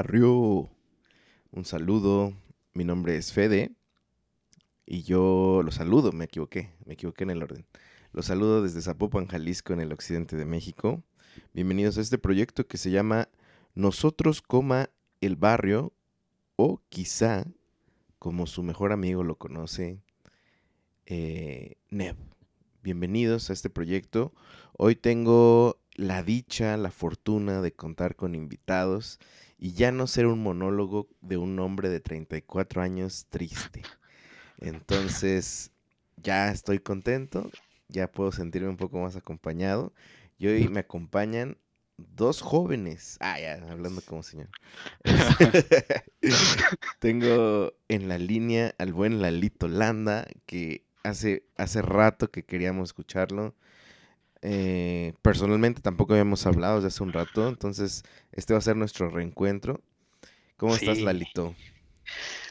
Barrio. Un saludo. Mi nombre es Fede. Y yo los saludo, me equivoqué, me equivoqué en el orden. Los saludo desde Zapopan, Jalisco, en el occidente de México. Bienvenidos a este proyecto que se llama Nosotros, coma el barrio, o quizá, como su mejor amigo lo conoce, eh, Neb. Bienvenidos a este proyecto. Hoy tengo la dicha, la fortuna de contar con invitados y ya no ser un monólogo de un hombre de 34 años triste. Entonces, ya estoy contento, ya puedo sentirme un poco más acompañado. Y hoy me acompañan dos jóvenes. Ah, ya, hablando como señor. Tengo en la línea al buen Lalito Landa, que hace, hace rato que queríamos escucharlo. Eh, personalmente tampoco habíamos hablado desde hace un rato, entonces este va a ser nuestro reencuentro. ¿Cómo estás. Lalito?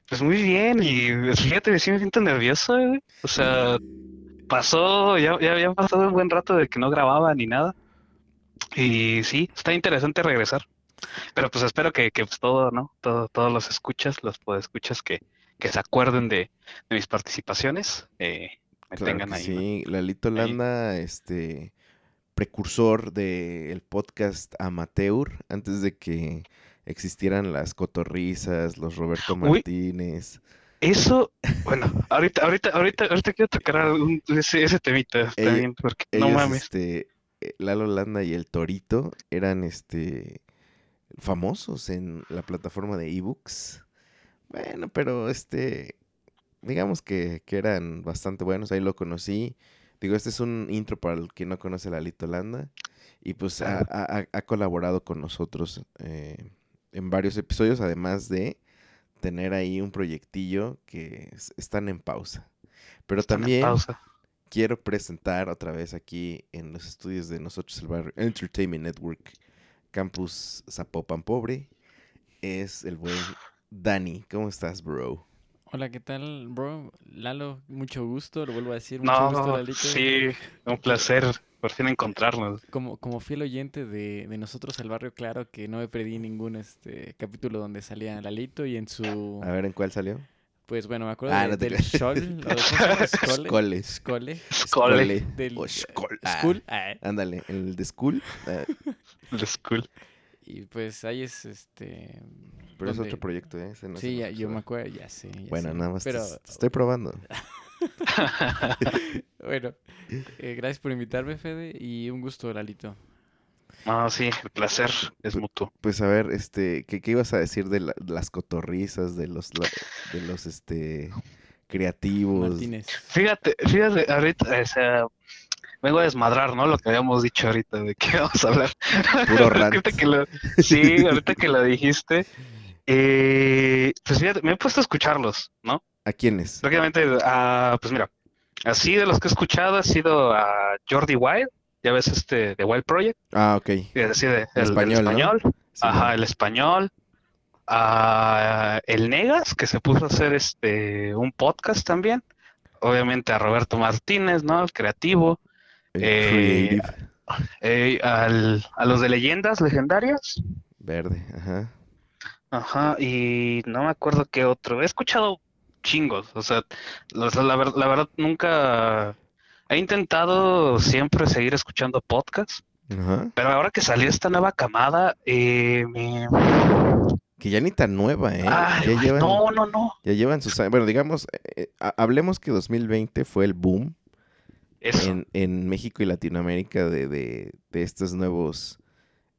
Pues muy bien, y fíjate, sí me siento nervioso, güey. O sea, pasó, ya, ya había pasado un buen rato de que no grababa ni nada. Y sí, está interesante regresar. Pero pues espero que, que pues, todo, ¿no? Todo, todos los escuchas, los podescuchas que, que se acuerden de, de mis participaciones, eh, me Claro tengan ahí, ¿no? sí, Lalito Ahí. Landa, este precursor del podcast amateur, antes de que existieran las cotorrizas, los Roberto Uy. Martínez. Eso, bueno, ahorita, ahorita, ahorita, ahorita quiero tocar un- ese, ese temita Ella- también, porque no Ellos, mames. este, Lalo Landa y el Torito eran este famosos en la plataforma de ebooks. Bueno, pero este, digamos que, que eran bastante buenos, ahí lo conocí. Digo, este es un intro para el que no conoce a Lalito Landa. Y pues ha, ha- ha- ha colaborado con nosotros eh, en varios episodios, además de tener ahí un proyectillo que es- están en pausa. Pero Están también pausa. quiero presentar otra vez aquí en los estudios de nosotros el barrio Entertainment Network Campus Zapopan Pobre es el buen Dani. ¿Cómo estás, bro? Hola, ¿qué tal, bro? Lalo, mucho gusto, lo vuelvo a decir, mucho gusto, No, Lalito. sí, un placer por fin encontrarnos. Como, como fiel oyente de, de nosotros el barrio, claro que no me perdí ningún este capítulo donde salía Lalito y en su... A ver, ¿en cuál salió? Pues bueno, me acuerdo Ah, de- no te del creas. Shol, ¿o ¿cómo se llama? Skole. Skole. Skole. Del School. ah, Ándale, el de School. ah, El school. Y pues ahí es este... pero es otro proyecto, ¿eh? Ese no se Sí, ya, yo me acuerdo, ya sé. ya Bueno, sé. nada más te- Pero te estoy probando. bueno, eh, gracias por invitarme, Fede, y un gusto, Lalito. No, sí, el placer es mutuo. Pues a ver, este, ¿qué, qué ibas a decir de, la- de las cotorrizas, de los, la- de los, este, creativos? Martínez. Fíjate, fíjate, ahorita, o sea, vengo a desmadrar, ¿no? Lo que habíamos dicho ahorita, de que vamos a hablar. Puro rant. Ahorita que lo- sí, ahorita que lo dijiste. eh, pues fíjate, me he puesto a escucharlos, ¿no? ¿A quiénes? Prácticamente, ah, pues mira, así de los que he escuchado ha sido a Jordi Wild, ya ves este de Wild Project, Ah, ok. es decir, de- el, español, ¿no? español, Sí, ajá, bueno. el español, a el Negas, que se puso a hacer este un podcast también, obviamente a Roberto Martínez, ¿no? El creativo, El eh, eh, al- a los de leyendas legendarias, Verde, ajá. ajá, y no me acuerdo qué otro, he escuchado chingos. O sea, la, la ver- la verdad nunca he intentado siempre seguir escuchando podcasts, Ajá. pero ahora que salió esta nueva camada, eh, me... Que ya ni tan nueva, ¿eh? Ay, ya, llevan, no, no, no. ya llevan sus años. Bueno, digamos, eh, ha- hablemos que 2020 fue el boom. En, en México y Latinoamérica de, de, de estos nuevos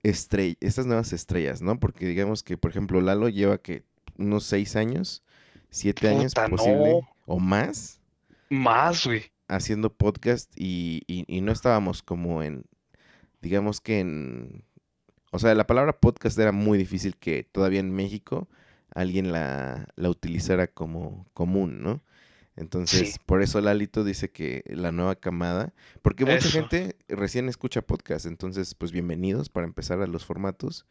estrellas, estas nuevas estrellas, ¿no? Porque digamos que, por ejemplo, Lalo lleva que unos seis años, siete años posible, no. o más, Más, güey. haciendo podcast y, y- y no estábamos como en, digamos que en, o sea, la palabra podcast era muy difícil que todavía en México alguien la, la utilizara como común, ¿no? Entonces, Sí. por eso Lalito dice que la nueva camada, porque mucha Eso. gente recién escucha podcast, entonces, pues bienvenidos para empezar a los formatos,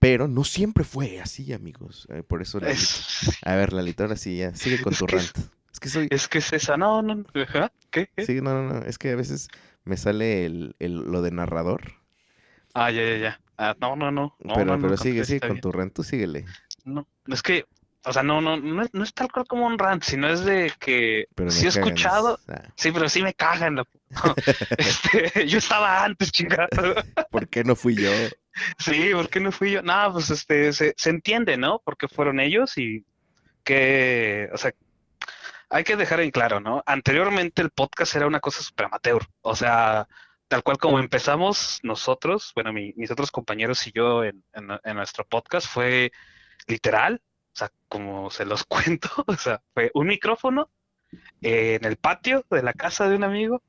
pero no siempre fue así, amigos, eh, por eso Lalito. Es, A ver, Lalito, ahora sí, ya, sigue con Es tu que rant. Es que soy, es que es esa. No, no, no. ¿Qué? ¿Qué? Sí, no, no, no. Es que a veces me sale el, el- lo de narrador. Ah, ya, ya, ya. Ah, no, no, no. No, pero no, pero sigue, sigue con bien. tu rant. Tú síguele. No, es que, o sea, no, no, no es, no es tal cual como un rant, sino es de que Pero sí he escuchado, ah, sí, pero sí me cagan. La... Este, yo estaba antes, chingada. ¿Por qué no fui yo? Sí, ¿por qué no fui yo? No, pues este, se, se entiende, ¿no? Porque fueron ellos y que, o sea, hay que dejar en claro, ¿no? Anteriormente el podcast era una cosa súper amateur, o sea, tal cual como empezamos nosotros, bueno, mi- mis otros compañeros y yo en, en- en nuestro podcast fue literal, o sea, como se los cuento, o sea, fue un micrófono eh, en el patio de la casa de un amigo,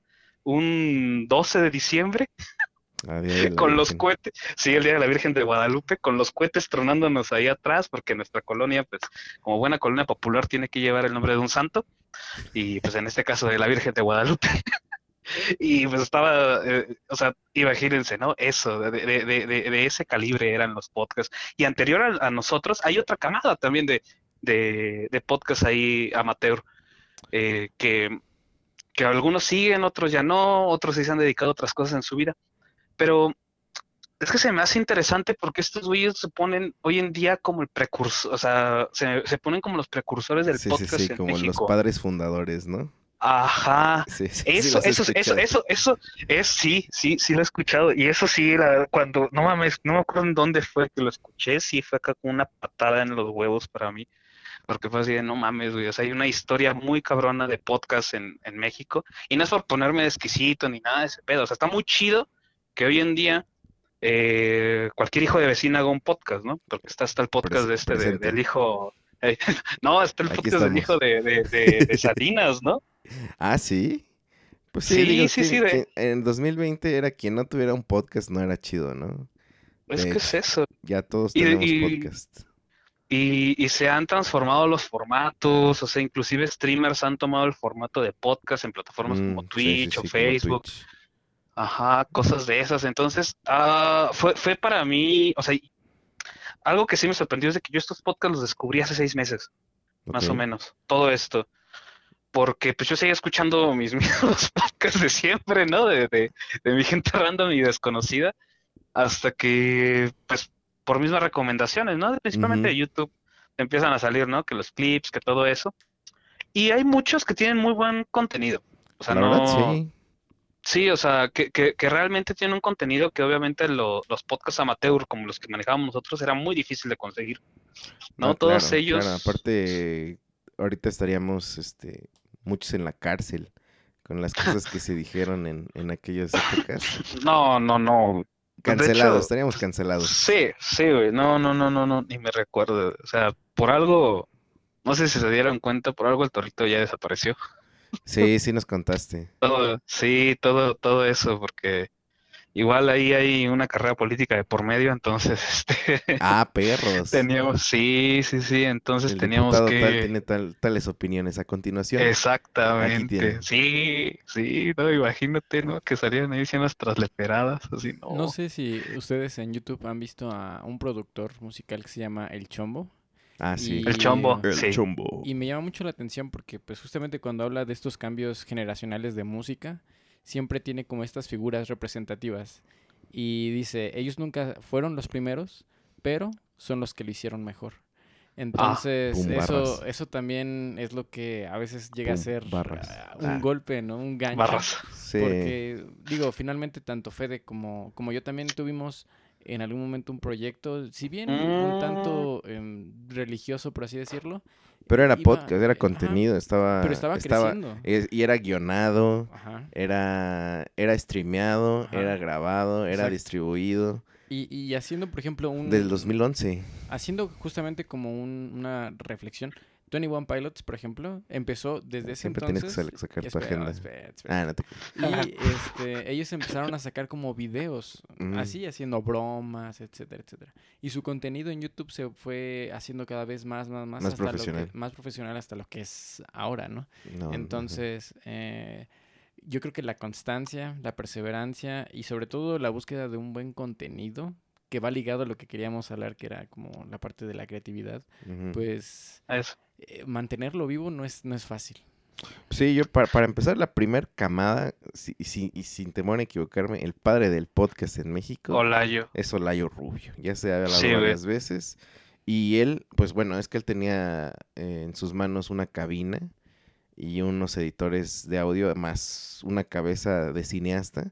un 12 de diciembre, A Día de la con los cohetes, sí, el Día de la Virgen de Guadalupe, con los cohetes tronándonos ahí atrás, porque nuestra colonia, pues, como buena colonia popular, tiene que llevar el nombre de un santo, y pues en este caso de la Virgen de Guadalupe. Y pues estaba, eh, o sea, imagínense, ¿no? Eso, de, de, de, de, ese calibre eran los podcasts. Y anterior a, a nosotros, hay otra camada también de, de, de podcasts ahí amateur, eh, que, que algunos siguen, otros ya no, otros sí se han dedicado a otras cosas en su vida. Pero es que se me hace interesante porque estos güeyes se ponen hoy en día como el precursor, o sea, se, se ponen como los precursores del Sí, sí, podcast sí, en como los padres fundadores, ¿no? Ajá. Sí, sí, Eso, eso, eso, eso, eso, es sí, sí, sí lo he escuchado. Y eso sí, la- cuando, no mames, no me acuerdo en dónde fue que lo escuché, sí fue acá con una patada en los huevos para mí. Porque fue así de, no mames, güey. O sea, hay una historia muy cabrona de podcast en, en México. Y no es por ponerme de exquisito ni nada de ese pedo. O sea, está muy chido que hoy en día eh, cualquier hijo de vecina haga un podcast, ¿no? Porque está hasta el podcast Pres- de este, de- del hijo. eh, no, está el podcast del hijo de, de, de, de Salinas, ¿no? Ah, sí. Pues sí, Sí, digo, sí, que- sí, de- en 2020 era quien no tuviera un podcast no era chido, ¿no? Es De que es eso. Ya todos Y- tenemos y- podcast. Y, y se han transformado los formatos, o sea, inclusive streamers han tomado el formato de podcast en plataformas como Mm, Twitch o Facebook, Twitch. ajá, cosas de esas. Entonces, ah, fue, fue para mí, o sea, y- algo que sí me sorprendió es de que yo estos podcasts los descubrí hace seis meses, más o menos, todo esto. Porque pues yo seguía escuchando mis mismos podcasts de siempre, ¿no? De, de, de mi gente random y desconocida, hasta que, pues, por mismas recomendaciones, ¿no? Principalmente de YouTube, te empiezan a salir, ¿no? Que los clips, que todo eso. Y hay muchos que tienen muy buen contenido. O sea, La no... verdad, sí. Sí, o sea, que, que, que realmente tienen un contenido que obviamente lo- los podcasts amateur, como los que manejábamos nosotros, era muy difícil de conseguir. ¿no? Ah, Todos claro, ellos... claro. Aparte, ahorita estaríamos este, muchos en la cárcel con las cosas que se dijeron en, en aquellas épocas. No, no, no. Cancelados, hecho, estaríamos cancelados. Sí, sí, güey. No, no, no, no, no, ni me recuerdo. O sea, por algo, no sé si se dieron cuenta, por algo el torito ya desapareció. Sí, sí nos contaste. Todo, sí, todo, todo eso, porque igual ahí hay una carrera política de por medio, entonces, este, Ah, perros. teníamos, sí, sí, sí, entonces El teníamos diputado tal que, tiene tal- tales opiniones. A continuación, exactamente, sí, sí, no, imagínate, ¿no? Que salieran ahí diciendo nuestras leperadas, así, no. No sé si ustedes en YouTube han visto a un productor musical que se llama El Chombo. Ah, sí. El chombo, El sí. chombo. Y me llama mucho la atención porque pues justamente cuando habla de estos cambios generacionales de música, siempre tiene como estas figuras representativas. Y dice, ellos nunca fueron los primeros, pero son los que lo hicieron mejor. Entonces, Pum, eso, barras. eso también es lo que a veces llega a ser barras. ah, un Ah. golpe, ¿no? Un gancho. Barras. Sí. Porque, digo, finalmente tanto Fede como, como yo también tuvimos en algún momento un proyecto, si bien un Mm. tanto em, religioso, por así decirlo, Pero era iba- podcast, era ajá, contenido, estaba... pero estaba, creciendo. es- y era guionado, Ajá. era, era streameado, Ajá. era grabado, era Exacto. distribuido. Y, y haciendo, por ejemplo, un... Del 2011. Haciendo justamente como un- una reflexión. 21 Pilots, por ejemplo, empezó desde ese Siempre tienes que entonces... sacar tu agenda. espera, espera. Ah, no te... Y este, ellos empezaron a sacar como videos, Mm. así, haciendo bromas, etcétera, etcétera. Y su contenido en YouTube se fue haciendo cada vez más, más, más, Más hasta lo que- profesional. más profesional hasta lo que es ahora, ¿no? no. Entonces, eh, yo creo que la constancia, la perseverancia y sobre todo la búsqueda de un buen contenido que va ligado a lo que queríamos hablar, que era como la parte de la creatividad, pues Eso. Eh, mantenerlo vivo no es, no es fácil. Sí, yo para, para empezar, la primer camada, si- si- y sin temor a equivocarme, el padre del podcast en México Olayo. es Olayo Rubio. Ya se ha hablado Sí, güey. varias veces. Y él, pues bueno, es que él tenía eh, en sus manos una cabina y unos editores de audio, más una cabeza de cineasta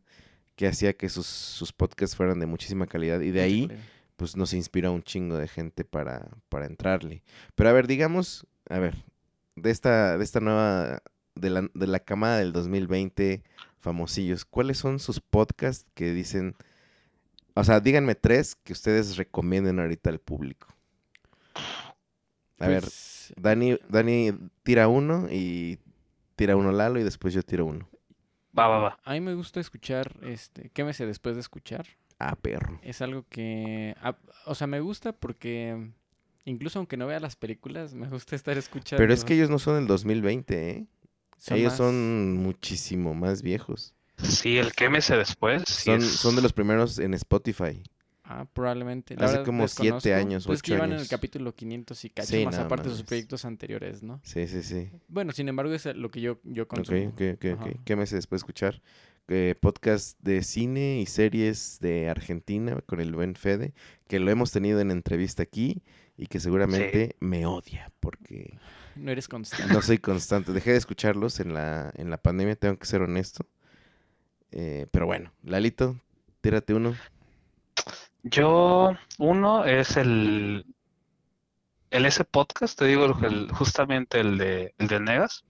que hacía que sus, sus podcasts fueran de muchísima calidad. Y de ahí, pues nos inspiró un chingo de gente para, para entrarle. Pero a ver, digamos, a ver, de esta, de esta nueva, de la, de la camada del 2020, famosillos, ¿cuáles son sus podcasts que dicen, o sea, díganme tres que ustedes recomienden ahorita al público? A ver, Pues, Dani, Dani tira uno y tira uno Lalo y después yo tiro uno. Va, va, va. A mí me gusta escuchar, este, ¿qué me sé después de escuchar? Ah, perro. Es algo que, ah, o sea, me gusta porque incluso aunque no vea las películas, me gusta estar escuchando. Pero es que ellos no son del 2020, ¿eh? son ellos más- son muchísimo más viejos. Sí, el quémese después. sí Son, es- son de los primeros en Spotify. Ah, probablemente. Hace como siete años, Pues es que ocho iban en el años. capítulo 500 y cacho, Sí, más aparte de sus proyectos anteriores, ¿no? Sí, sí, sí. Bueno, sin embargo, es lo que yo, yo Ok, consumo. ok, ok, ok. Ajá. ¿Qué meses después de escuchar? Eh, podcast de cine y series de Argentina con el buen Fede, que lo hemos tenido en entrevista aquí y que seguramente me odia porque No eres constante. no soy constante. Dejé de escucharlos en la, en la pandemia, tengo que ser honesto. Eh, pero bueno, Lalito, tírate uno. Yo, uno es el, el ese podcast, te digo, el- justamente el de, el de Negas.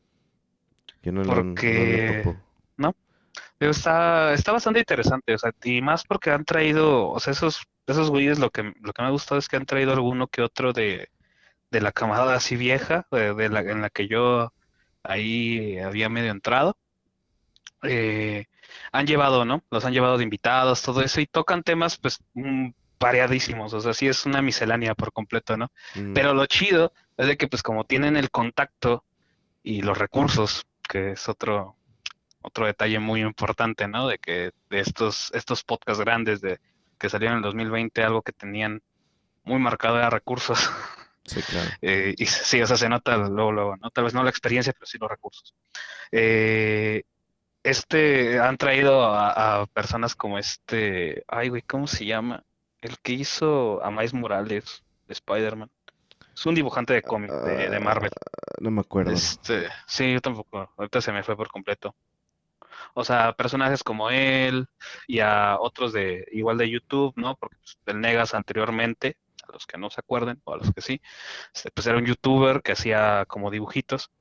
Yo no, lo- no lo Porque- está, está bastante interesante, o sea, y más porque han traído, o sea, esos, esos güeyes lo que, lo que me ha gustado es que han traído alguno que otro de, de la camada así vieja, de, de la, en la que yo ahí había medio entrado. Eh, han llevado, ¿no? Los han llevado de invitados, todo eso, y tocan temas, pues, mm, variadísimos, o sea, sí es una miscelánea por completo, ¿no? Mm, Pero lo chido es de que pues como tienen el contacto y los recursos, que es otro, otro detalle muy importante, ¿no? De que de estos, estos podcasts grandes de, que salieron en el 2020, algo que tenían muy marcado era recursos. Sí, claro. Eh, y sí, o sea, se nota luego, luego, ¿no? Tal vez no la experiencia, pero sí los recursos. Eh, este, han traído a, a personas como este, ay, güey, ¿cómo se llama? El que hizo a Miles Morales de Spider-Man. Es un dibujante de cómic de, de Marvel. No me acuerdo. Este, sí, yo tampoco. Ahorita se me fue por completo. O sea, personajes como él y a otros de igual de YouTube, ¿no? Porque pues, el Negas anteriormente, a los que no se acuerden o a los que sí, este, pues era un youtuber que hacía como dibujitos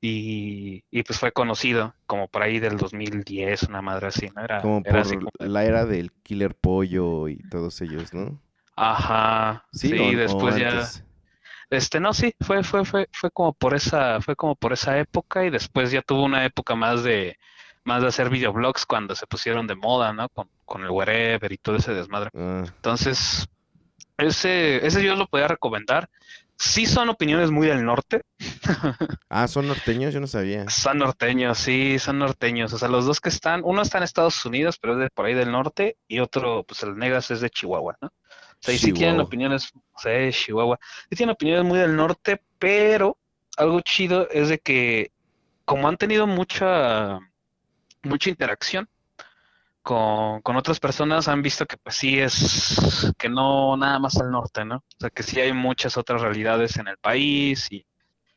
y, y pues fue conocido como por ahí del 2010, una madre así, ¿no? Era, Como era por así como- la era del Killer Pollo y todos ellos, ¿no? Ajá, Sí, sí, o- o después ya. Este, no, sí, fue, fue, fue, fue como por esa, fue como por esa época y después ya tuvo una época más de, más de hacer videoblogs cuando se pusieron de moda, ¿no? Con, con el wherever y todo ese desmadre. Ah, Entonces, ese, ese yo lo podía recomendar. Sí son opiniones muy del norte, Ah, son norteños, yo no sabía. son norteños, sí, son norteños. O sea, los dos que están, uno está en Estados Unidos, pero es de por ahí del norte, y otro, pues el Negas es de Chihuahua, ¿no? O sea, y sí tienen opiniones, o sea, Chihuahua, sí tienen opiniones muy del norte, pero algo chido es de que como han tenido mucha, mucha interacción, con, con otras personas han visto que pues sí es que no nada más al norte, ¿no? O sea, que sí hay muchas otras realidades en el país y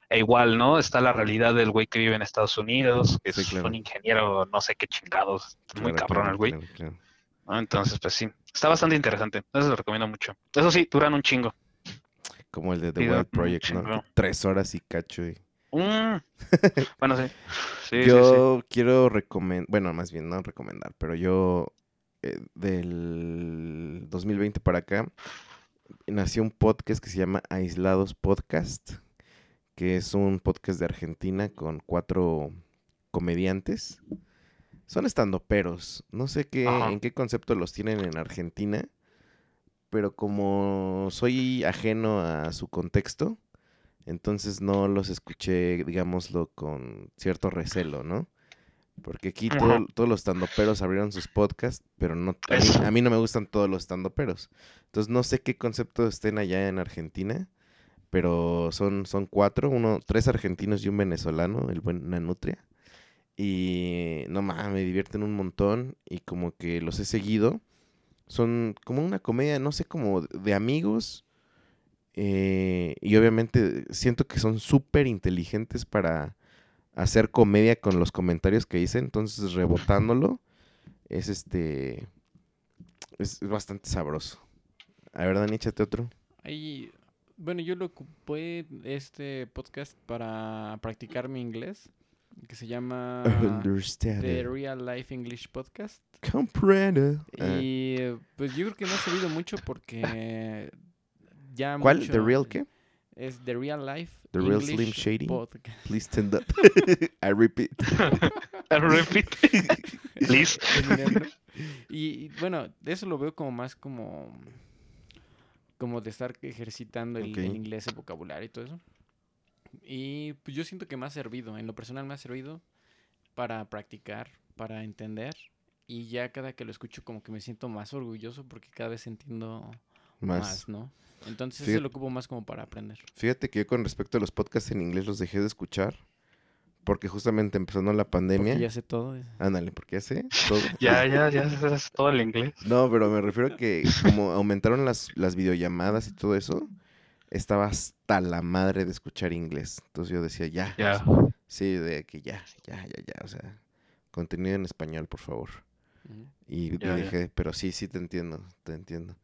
e igual, ¿no? Está la realidad del güey que vive en Estados Unidos, que Sí, es claro. un ingeniero, no sé qué chingados, muy cabrón claro, el güey. Entonces, pues sí, está bastante interesante. Eso lo recomiendo mucho. Eso sí, duran un chingo. Como el de The Sí, Wild Project, ¿no? Tres horas y cacho. y- Mm. Bueno, sí. Sí, sí, sí. yo quiero recomendar, bueno, más bien no recomendar, pero yo eh, del 2020 para acá nació un podcast que se llama Aislados Podcast, que es un podcast de Argentina con cuatro comediantes. Son estandoperos. No sé qué, Ajá. en qué concepto los tienen en Argentina, pero como soy ajeno a su contexto, entonces no los escuché, digámoslo, con cierto recelo, ¿no? Porque aquí todo- todos los estandoperos abrieron sus podcasts, pero no, a mí, Eso. a mí no me gustan todos los estandoperos. Entonces no sé qué concepto estén allá en Argentina, pero son, son cuatro, uno, tres argentinos y un venezolano, el buen Nanutria. Y no mames, me divierten un montón y como que los he seguido. Son como una comedia, no sé, como de amigos. Eh, y obviamente siento que son súper inteligentes para hacer comedia con los comentarios que hice. Entonces rebotándolo es este... Es bastante sabroso. A ver, Dani, échate otro. Ahí, bueno, yo lo ocupé este podcast para practicar mi inglés, que se llama Understand. The Real Life English Podcast. Comprendo. Ah, Y pues yo creo que no ha servido mucho porque ya ¿Cuál? mucho- ¿The Real qué? Es The Real Life The Real English Slim Shady? Podcast. Please stand up. I repeat. Repeat. Liz. Eminem, ¿no? Y bueno, eso lo veo como más como como de estar ejercitando el, el inglés, el vocabulario y todo eso. Y pues yo siento que me ha servido, en lo personal me ha servido para practicar, para entender. Y ya cada que lo escucho como que me siento más orgulloso porque cada vez entiendo más, Más. ¿no? Entonces Fíjate- eso lo ocupo más como para aprender. Fíjate que yo con respecto a los podcasts en inglés los dejé de escuchar porque justamente empezando la Porque pandemia. ya sé todo. Ándale, porque ya sé todo. Ya, ya, ya sabes todo el inglés. No, pero me refiero a que como aumentaron las, las videollamadas y todo eso, estaba hasta la madre de escuchar inglés. Entonces yo decía, ya, Ya. sí, de que ya, ya, ya, ya, o sea, contenido en español, por favor. Y, y Ya, ya. dejé, pero sí, sí te entiendo, te entiendo.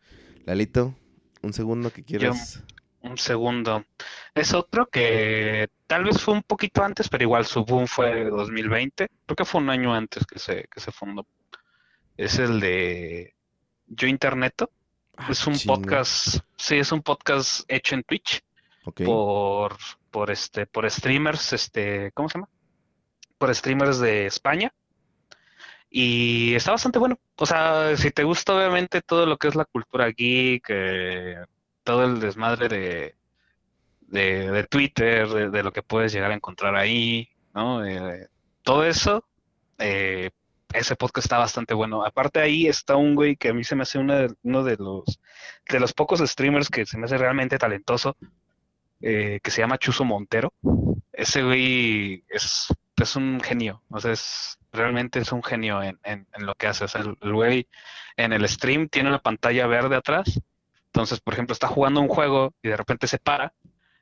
Lalito, un segundo que quieras. Un segundo. Es otro que tal vez fue un poquito antes, pero igual su boom fue 2020. Creo que fue un año antes que se, que se fundó. Es el de Yo Interneto. Ah, Es un podcast, sí, es un podcast hecho en Twitch Ok. por, por este, por streamers, este, ¿cómo se llama? Por streamers de España. Y está bastante bueno. O sea, si te gusta obviamente todo lo que es la cultura geek, eh, todo el desmadre de, de, de Twitter, de, lo que puedes llegar a encontrar ahí, ¿no? Eh, todo eso, eh, ese podcast está bastante bueno. Aparte ahí está un güey que a mí se me hace una de- uno de los, de los pocos streamers que se me hace realmente talentoso, eh, que se llama Chuso Montero. Ese güey es, es un genio, o sea, es, realmente es un genio en, en, en lo que hace. O sea, el, el güey en el stream tiene una pantalla verde atrás. Entonces, por ejemplo, está jugando un juego y de repente se para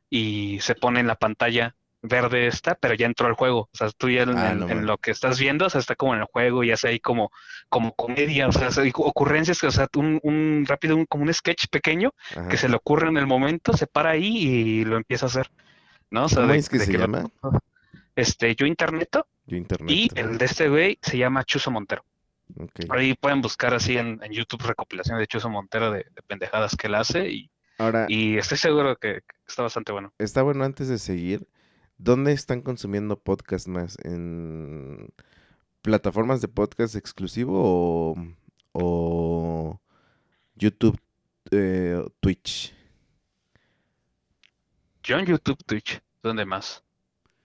y se pone en la pantalla verde esta, pero ya entró al juego. O sea, tú ya en, Ah, en- no en mames. lo que estás viendo, o sea, está como en el juego y hace ahí como, como comedia, o sea, hay ocurrencias, o sea, un, un rápido, un- como un sketch pequeño Ajá. que se le ocurre en el momento, se para ahí y lo empieza a hacer. ¿No? O sea, ¿Cómo de- es que de se llama? Este, yo Interneto Yo y el de este güey se llama Chuso Montero. Ahí pueden buscar así en, en YouTube recopilación de Chuso Montero de, de pendejadas que él hace y, Ahora, y estoy seguro que, que está bastante bueno. está bueno antes de seguir. ¿Dónde están consumiendo podcast más? ¿En plataformas de podcast exclusivo o, o YouTube, eh, Twitch? Yo en YouTube, Twitch, ¿dónde más?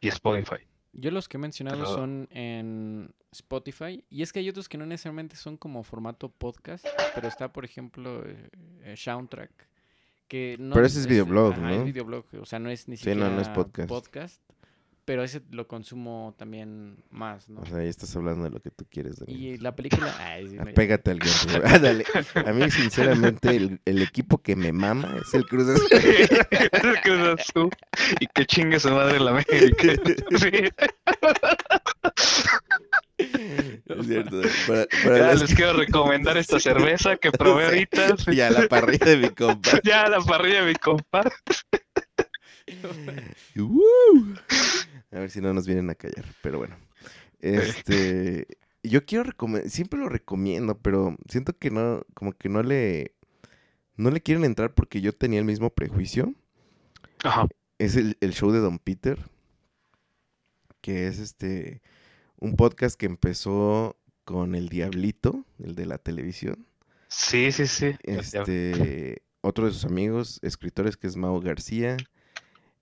Y Spotify. Yo los que he mencionado Pero- son en Spotify. Y es que hay otros que no necesariamente son como formato podcast. Pero está, por ejemplo, eh, eh, Soundtrack. Que no Pero ese es videoblog, ajá, ¿no? es videoblog. O sea, no es ni Sí, no, siquiera no es podcast. podcast, pero ese lo consumo también más, ¿no? O sea, ahí estás hablando de lo que tú quieres, Daniel. Y la película... Ay, sí, Apégate al guion. Ándale. A mí, sinceramente, el, el equipo que me mama es el Cruz Azul. El Cruz Azul. Y que chingue su madre la América. Sí. Es cierto. Para, para Ya les quiero recomendar esta cerveza que probé ahorita. que- y a la parrilla de mi compa. Ya a la parrilla de mi compa. ¡Woo! A ver si no nos vienen a callar, pero bueno. Este, yo quiero recomendar, siempre lo recomiendo, pero siento que no, como que no le, no le quieren entrar porque yo tenía el mismo prejuicio. Ajá. Es el, el show de Don Peter, que es este, un podcast que empezó con el Diablito, el de la televisión. Sí, sí, sí. Este, otro de sus amigos, escritores, que es Mau García,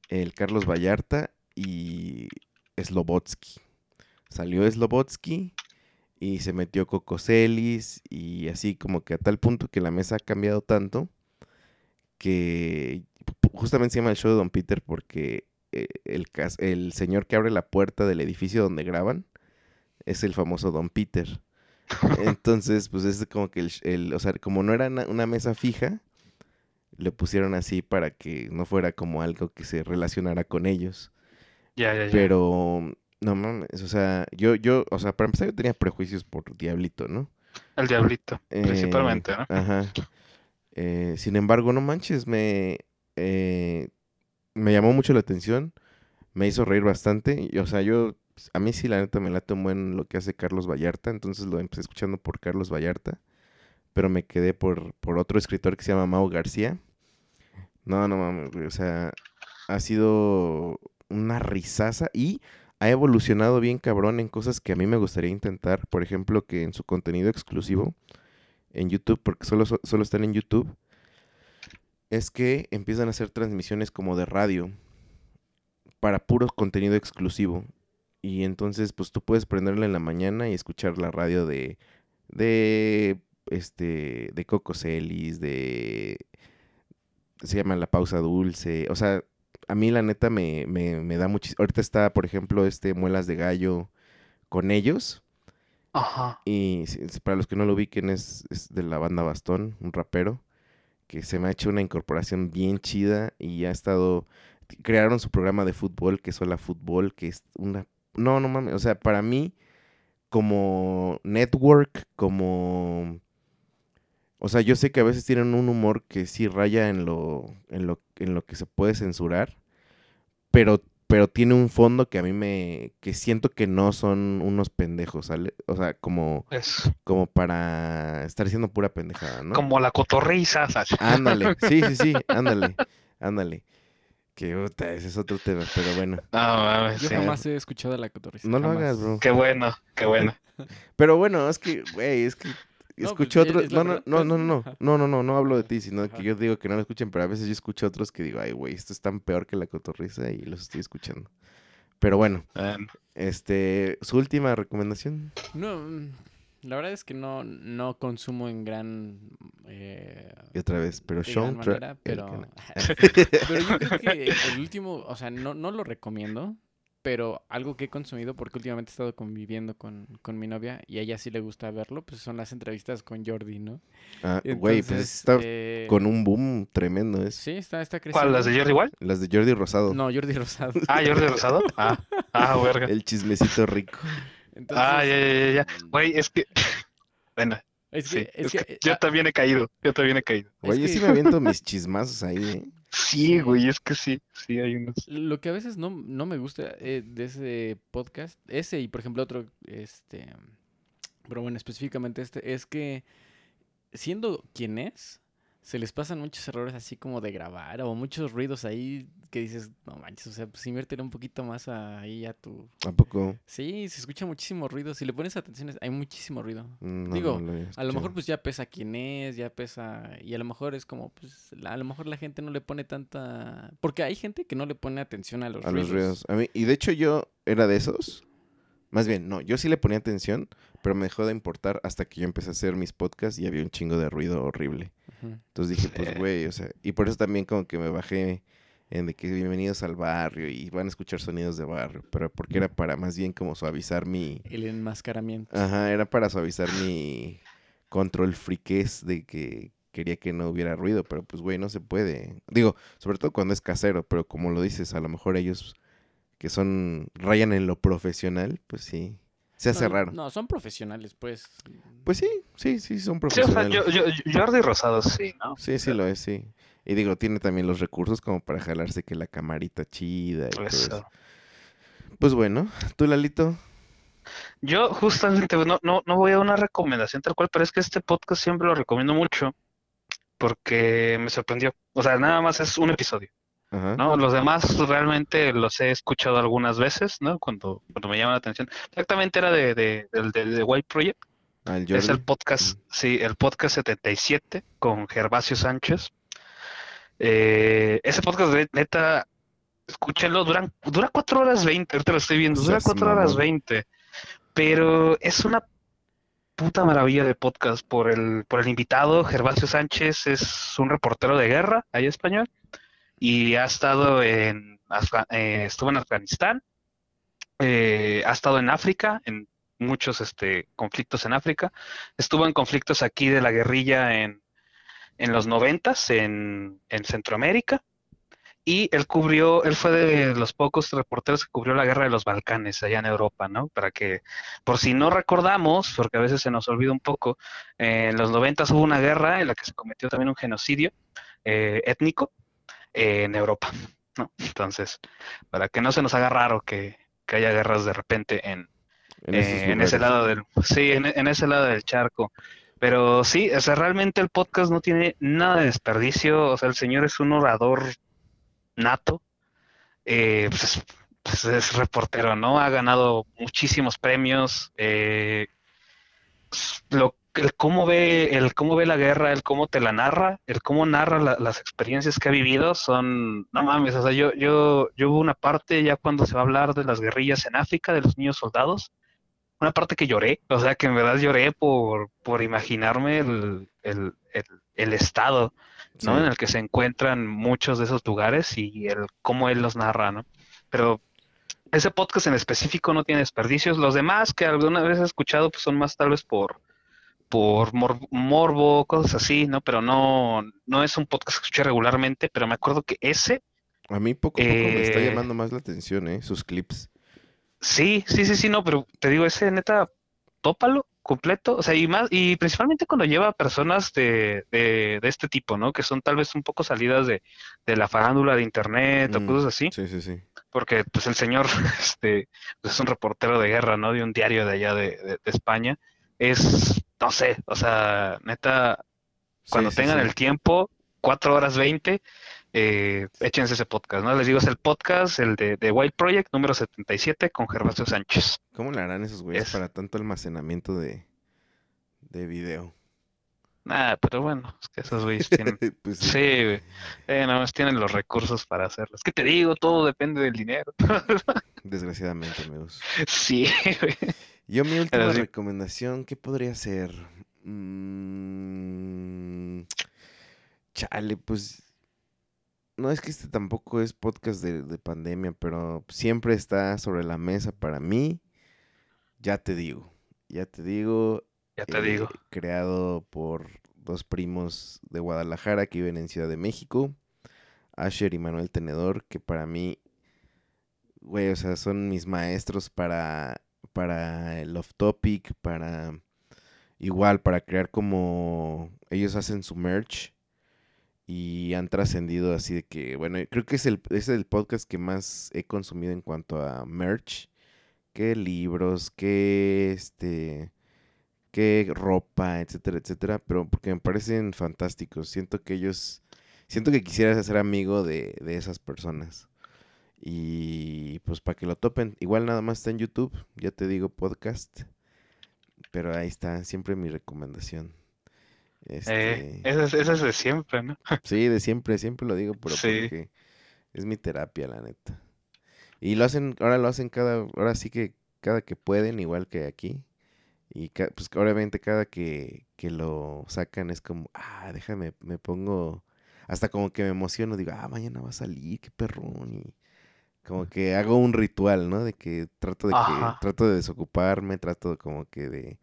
el Carlos Vallarta y Slobotsky. Salió Slobotsky y se metió Coco Celis y así como que a tal punto que la mesa ha cambiado tanto que justamente se llama el show de Don Peter porque eh, el, el señor que abre la puerta del edificio donde graban es el famoso Don Peter. Entonces, pues es como que el, el- o sea, como no era na- una mesa fija, le pusieron así para que no fuera como algo que se relacionara con ellos. Ya, ya, ya. Pero, no mames, o sea, yo, yo, o sea, para empezar yo tenía prejuicios por Diablito, ¿no? El diablito, Eh, principalmente, ¿no? Ajá. Eh, sin embargo, no manches, me, eh, me llamó mucho la atención, me hizo reír bastante. y, o sea, yo, a mí sí, la neta, me late un buen lo que hace Carlos Vallarta, entonces lo empecé escuchando por Carlos Vallarta, pero me quedé por, por otro escritor que se llama Mau García. No, no mames, o sea, ha sido una risaza y ha evolucionado bien cabrón en cosas que a mí me gustaría intentar. Por ejemplo, que en su contenido exclusivo en YouTube, porque solo, so- solo están en YouTube, es que empiezan a hacer transmisiones como de radio para puro contenido exclusivo. Y entonces, pues tú puedes prenderla en la mañana y escuchar la radio de, de, este, de Coco Celis, de, se llama La Pausa Dulce. O sea, a mí la neta me, me, me da muchísimo. Ahorita está, por ejemplo, este Muelas de Gallo con ellos. Ajá. Y para los que no lo ubiquen, es, es de la banda Bastón, un rapero, que se me ha hecho una incorporación bien chida y ha estado... Crearon su programa de fútbol, que es Hola Fútbol, que es una... No, no mames, o sea, para mí, como network, como... O sea, yo sé que a veces tienen un humor que sí raya en lo, en lo, en lo que se puede censurar, pero, pero tiene un fondo que a mí me, que siento que no son unos pendejos, ¿sale? O sea, como, Es como para estar diciendo pura pendejada, ¿no? como la cotorriza. ¿sabes? Ándale, sí, sí, sí, ándale, ándale. Que puta, ese es otro tema, pero bueno. No mames, Yo sí. jamás he escuchado a la cotorriza. No lo hagas, bro. Qué bueno, qué bueno. Pero bueno, es que, güey, es que No, pues, otros. es No, no, no, no, no, no, no, no, no hablo de ti, sino Ajá. que yo digo que no lo escuchen, pero a veces yo escucho otros que digo, ay, güey, esto es tan peor que la cotorriza y los estoy escuchando. Pero bueno, Eh, este, su última recomendación. No, mm, la verdad es que no, no consumo en gran... eh, Y otra vez, pero Sean manera, pero yo creo que el último, o sea, no, no lo recomiendo, pero algo que he consumido porque últimamente he estado conviviendo con, con mi novia y a ella sí le gusta verlo, pues son las entrevistas con Jordi, ¿no? Ah, güey, pues Entonces, está eh, con un boom tremendo. Es. Sí, está, está creciendo. ¿Cuál? ¿Las de Jordi igual? Las de Jordi Rosado. No, Jordi Rosado. Ah, Jordi Rosado. Ah, ah, verga. El chismecito rico. Entonces, Ah, ya, ya, ya, ya. Güey, es que. Bueno, Es sí, que, es es que, que yo también he caído. Yo también he caído. Güey, yo que- sí me aviento mis chismazos ahí, ¿eh? Sí, güey, es que sí. Sí, hay unos. Lo que a veces no, no me gusta eh, de ese podcast, ese y por ejemplo otro, este, pero bueno, específicamente este, es que siendo quien es, se les pasan muchos errores así como de grabar o muchos ruidos ahí que dices, no manches, o sea, pues inviértele un poquito más a- ahí a tu... ¿A poco? Sí, se escucha muchísimo ruido, si le pones atención hay muchísimo ruido. No, Digo, no lo he A lo mejor pues ya pesa quién es, ya pesa y a lo mejor es como pues a lo mejor la gente no le pone tanta porque hay gente que no le pone atención a los A ruidos. los ruidos. A mí, y de hecho yo era de esos. Más bien, no, yo sí le ponía atención, pero me dejó de importar hasta que yo empecé a hacer mis podcasts y había un chingo de ruido horrible. Entonces dije, pues güey, o sea, y por eso también como que me bajé en de que bienvenidos al barrio y van a escuchar sonidos de barrio, pero porque era para más bien como suavizar mi... El enmascaramiento. Ajá, era para suavizar mi control friquez de que quería que no hubiera ruido, pero pues güey, no se puede. Digo, sobre todo cuando es casero, pero como lo dices, a lo mejor ellos que son rayan en lo profesional, pues sí. Se hace no, raro. No, son profesionales, pues. Pues sí, sí, sí, son Sí, o sea, profesionales. yo, yo, Jordi Rosado, sí, ¿no? Sí, sí lo es, sí. Y digo, tiene también los recursos como para jalarse que la camarita chida y todo Eso. eso. Pues bueno, tú Lalito, Yo justamente no, no, no voy a una recomendación tal cual, pero es que este podcast siempre lo recomiendo mucho porque me sorprendió. O sea, nada más es un episodio, ajá. ¿no? Los demás realmente los he escuchado algunas veces, ¿no? Cuando, cuando me llama la atención. Exactamente era de, de, del de, de White Project. Al Es el podcast, sí, el podcast 77 con Gervasio Sánchez. Eh, ese podcast, de- neta, escúchenlo, duran, dura 4 horas 20, ahorita lo estoy viendo, dura Seas 4 horas mamón. 20, pero es una puta maravilla de podcast por el, por el invitado. Gervasio Sánchez es un reportero de guerra, ahí español, y ha estado en, eh, estuvo en Afganistán, eh, ha estado en África, en muchos este, conflictos en África, estuvo en conflictos aquí de la guerrilla en, en los noventas en, en Centroamérica, y él cubrió, él fue de los pocos reporteros que cubrió la guerra de los Balcanes allá en Europa, ¿no? Para que, por si no recordamos, porque a veces se nos olvida un poco, eh, en los noventas hubo una guerra en la que se cometió también un genocidio eh, étnico eh, en Europa, ¿no? Entonces, para que no se nos haga raro que, que haya guerras de repente en, En eh, en ese lado del, sí, en, en ese lado del charco. Pero sí, o sea, realmente el podcast no tiene nada de desperdicio. O sea, el señor es un orador nato. Eh, pues, es, pues es reportero, ¿no? Ha ganado muchísimos premios. eh, lo, el cómo ve, el cómo ve la guerra, el cómo te la narra, el cómo narra la- las experiencias que ha vivido son, no mames, o sea, yo, yo, yo hubo una parte ya cuando se va a hablar de las guerrillas en África, de los niños soldados, una parte que lloré, o sea, que en verdad lloré por, por imaginarme el, el, el, el estado, ¿no? Sí. En el que se encuentran muchos de esos lugares y el cómo él los narra, ¿no? Pero ese podcast en específico no tiene desperdicios. Los demás que alguna vez he escuchado pues son más tal vez por por mor- morbo, cosas así, ¿no? Pero no no es un podcast que escuché regularmente, pero me acuerdo que ese A mí poco a poco me está Eh, llamando más la atención, ¿eh? Sus clips. Sí, sí, sí, sí, no, pero te digo, ese neta, tópalo completo, o sea, y más, y principalmente cuando lleva a personas de, de, de este tipo, ¿no? Que son tal vez un poco salidas de, de la farándula de internet o Mm, cosas así, Sí, sí, sí. porque pues el señor, este, pues, es un reportero de guerra, ¿no? De un diario de allá de, de- de España. Es, no sé, o sea, neta, cuando Sí, tengan sí. el tiempo, 4 horas 20, eh, échense ese podcast, ¿no? Les digo, es el podcast, el de, de White Project número 77 con Gervasio Sánchez. ¿Cómo le harán esos güeyes Es- para tanto almacenamiento de, de video? Ah, pero bueno, es que esos güeyes tienen. Pues sí. Sí, güey. Eh, nada más tienen los recursos para hacerlo. Es que te digo, todo depende del dinero. Desgraciadamente, amigos. Sí, güey. Yo mi última Pero recomendación, ¿qué podría ser? Mm, chale, pues no es que este tampoco es podcast de, de pandemia, pero siempre está sobre la mesa para mí. Ya te digo, ya te digo, Ya te eh, digo. creado por dos primos de Guadalajara que viven en Ciudad de México, Asher y Manuel Tenedor, que para mí, güey, o sea, son mis maestros para, para el off topic, para igual, para crear como ellos hacen su merch y han trascendido así de que, bueno, creo que es el, es el podcast que más he consumido en cuanto a merch, que libros, que este qué ropa, etcétera, etcétera, pero porque me parecen fantásticos. Siento que ellos, siento que quisieras ser amigo de, de esas personas. Y pues para que lo topen, igual nada más está en YouTube, ya te digo podcast, pero ahí está, siempre mi recomendación. Eh, Este, ese, es- de siempre, ¿no? sí, de siempre, siempre lo digo, pero Sí. porque es mi terapia, la neta. Y lo hacen, ahora lo hacen cada, ahora sí que cada que pueden, igual que aquí. Y ca- pues obviamente cada que, que lo sacan es como, ah, déjame, me pongo, hasta como que me emociono, digo, ah, mañana va a salir, qué perrón. Y como que hago un ritual, ¿no? De que trato de que, trato de desocuparme, trato como que de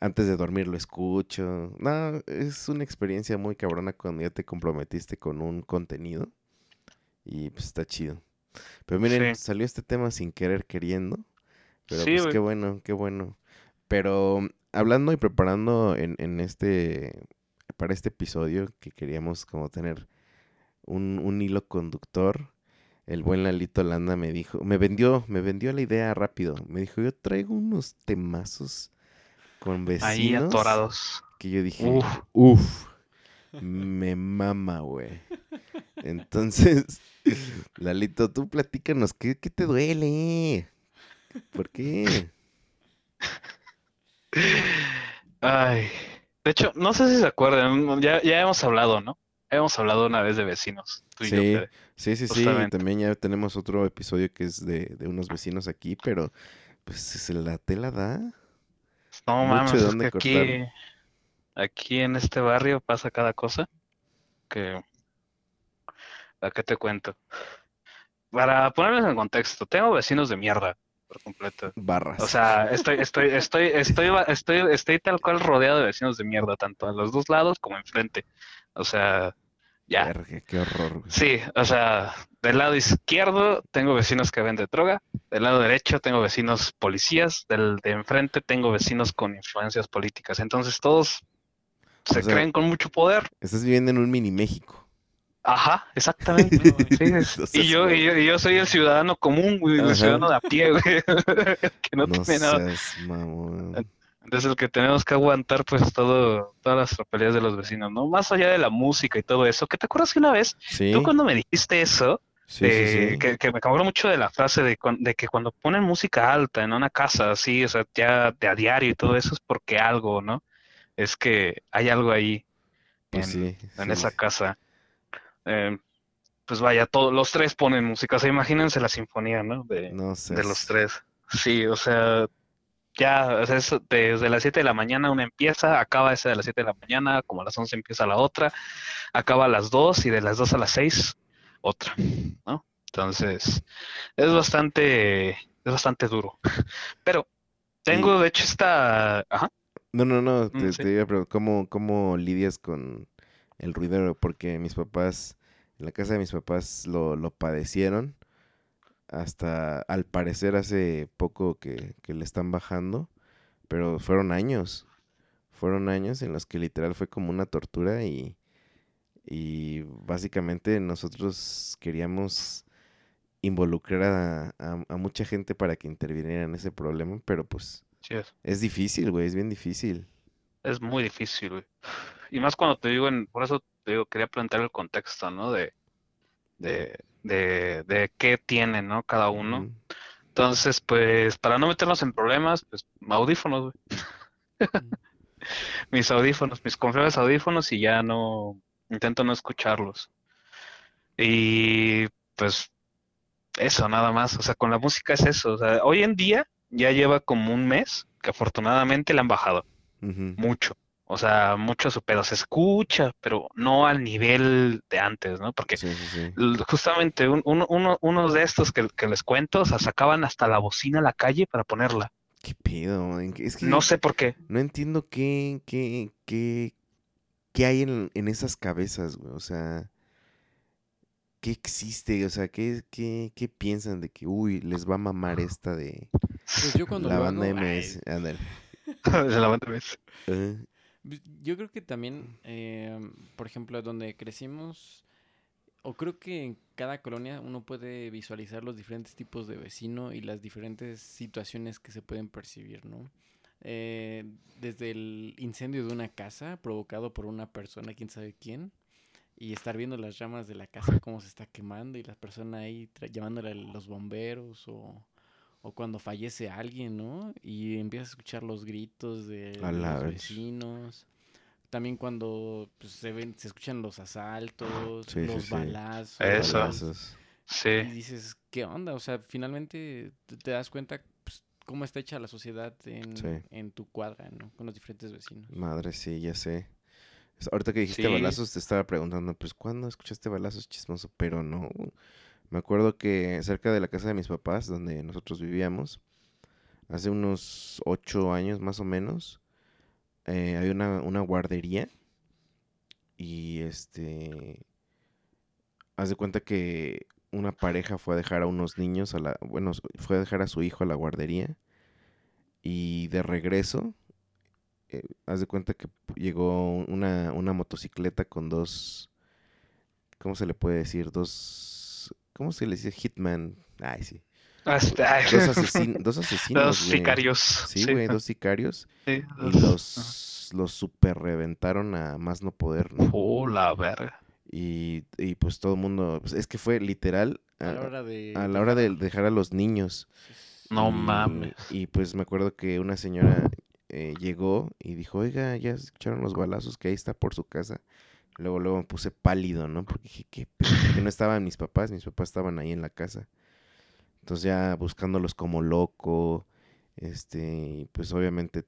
antes de dormir lo escucho. No, es una experiencia muy cabrona cuando ya te comprometiste con un contenido. Y pues está chido. Pero miren, Sí. salió este tema sin querer queriendo. Pero Sí, pues güey. qué bueno, qué bueno. Pero hablando y preparando en, en este, para este episodio que queríamos como tener un, un hilo conductor, el buen Lalito Landa me dijo, me vendió, me vendió la idea rápido. Me dijo, yo traigo unos temazos con vecinos. Ahí atorados. Que yo dije, Uf. uff, me mama, güey. Entonces, Lalito, tú platícanos, ¿qué, qué te duele? ¿Por qué? Ay. De hecho, no sé si se acuerdan, ya, ya hemos hablado, ¿no? Hemos hablado una vez de vecinos, tú y yo, Sí. Fede. Sí, sí, sí, también ya tenemos otro episodio que es de, de unos vecinos aquí, pero pues se la tela da. No mames, es que aquí, aquí en este barrio pasa cada cosa que... ¿A qué te cuento? Para ponerles en contexto, tengo vecinos de mierda por completo. Barras. O sea, estoy, estoy, estoy, estoy, estoy, estoy tal cual rodeado de vecinos de mierda, tanto a los dos lados como enfrente. O sea, ya. Verga, qué horror, güey. Sí, o sea, del lado izquierdo tengo vecinos que venden droga, del lado derecho tengo vecinos policías, del de enfrente tengo vecinos con influencias políticas. Entonces todos se O sea, creen con mucho poder. Estás viviendo en un mini México. Ajá, exactamente. Y yo, y yo, y yo soy el ciudadano común, güey, el ciudadano de a pie, güey, que no No tiene nada. mamón. Entonces el que tenemos que aguantar pues todo, todas las tropelías de los vecinos, ¿no? Más allá de la música y todo eso. ¿Que te acuerdas que una vez, Sí, tú cuando me dijiste eso, sí, de- sí, sí. Que, que me acuerdo mucho de la frase de, de que cuando ponen música alta en una casa así, o sea, ya de a diario y todo eso es porque algo, ¿no? Es que hay algo ahí Pues en, sí, en sí. esa casa. Eh, pues vaya, todos los tres ponen música, o sea, imagínense la sinfonía, ¿no? De, No de seas- los tres. Sí, o sea, ya, o sea, es desde las 7 de la mañana una empieza, acaba esa de las 7 de la mañana, como a las 11 empieza la otra, acaba a las 2 y de las 2 a las 6 otra, ¿no? Entonces, es bastante, es bastante duro. Pero tengo, de hecho, esta... Ajá. No, no, no, te, Mm, sí. te iba a preguntar, ¿cómo, ¿cómo lidias con el ruidero? Porque mis papás, en la casa de mis papás lo, lo padecieron hasta, al parecer, hace poco que, que le están bajando, pero fueron años, fueron años en los que literal fue como una tortura y, y básicamente nosotros queríamos involucrar a, a- a mucha gente para que interviniera en ese problema, pero pues Sí, es, es difícil, güey, es bien difícil. es muy difícil, güey. Y más cuando te digo, en, por eso te digo, quería plantear el contexto, ¿no? De, de, de, de qué tiene, ¿no? Cada uno. Entonces, pues, para no meternos en problemas, pues, audífonos, güey. Mis audífonos, mis confiables audífonos y ya no, intento no escucharlos. Y, pues, eso, nada más. O sea, con la música es eso. O sea, hoy en día ya lleva como un mes que afortunadamente le han bajado mucho. O sea, mucho su pedo se escucha, pero no al nivel de antes, ¿no? Porque Sí, sí, sí. l- justamente un- uno, uno, unos de estos que, que les cuento, o sea, sacaban hasta la bocina a la calle para ponerla. ¿Qué pedo? Es que No sé por qué. no entiendo qué, qué, qué, qué hay en, en esas cabezas, güey. O sea, ¿qué existe? O sea, ¿qué, qué, qué piensan de que, uy, les va a mamar esta de Pues yo cuando la banda MS? Ándale. De la banda MS. Ajá. Pues, Yo creo que también, eh, por ejemplo, donde crecimos, o creo que en cada colonia uno puede visualizar los diferentes tipos de vecino y las diferentes situaciones que se pueden percibir, ¿no? Eh, desde el incendio de una casa provocado por una persona, quién sabe quién, y estar viendo las llamas de la casa cómo se está quemando y la persona ahí llamándole a los bomberos o, o cuando fallece alguien, ¿no? Y empiezas a escuchar los gritos de A los vecinos. También cuando pues, se ven, se escuchan los asaltos, Sí, sí, los sí. balazos. Eso. Balazos. Y Sí, dices, ¿qué onda? O sea, finalmente te, te das cuenta pues, cómo está hecha la sociedad en, Sí. en tu cuadra, ¿no? Con los diferentes vecinos. Madre, sí, ya sé. Ahorita que dijiste Sí. balazos, te estaba preguntando, pues, ¿cuándo escuchaste balazos chismoso? Pero no. Me acuerdo que cerca de la casa de mis papás, donde nosotros vivíamos, hace unos ocho años más o menos, eh, hay una, guardería. Y este. Haz de cuenta que una pareja fue a dejar a unos niños a la. Bueno, fue a dejar a su hijo a la guardería. Y de regreso, eh, haz de cuenta que llegó una, una motocicleta con dos. ¿Cómo se le puede decir? Dos. ¿Cómo se le dice? Hitman. Ay, sí. Dos, asesin- dos asesinos. Güey. sicarios. Sí, güey, dos sicarios. sí, Y dos- los, los super reventaron a más no poder, ¿no? Oh, la verga. Y, y pues todo el mundo. pues, es que fue literal A la hora de... a la hora de dejar a los niños. No Y- mames. Y pues me acuerdo que una señora eh, llegó y dijo, oiga, ya escucharon los balazos que ahí está por su casa. Luego, luego me puse pálido, ¿no? Porque dije, ¿qué pedo?". Porque no estaban mis papás, mis papás estaban ahí en la casa. Entonces ya buscándolos como loco, este, pues obviamente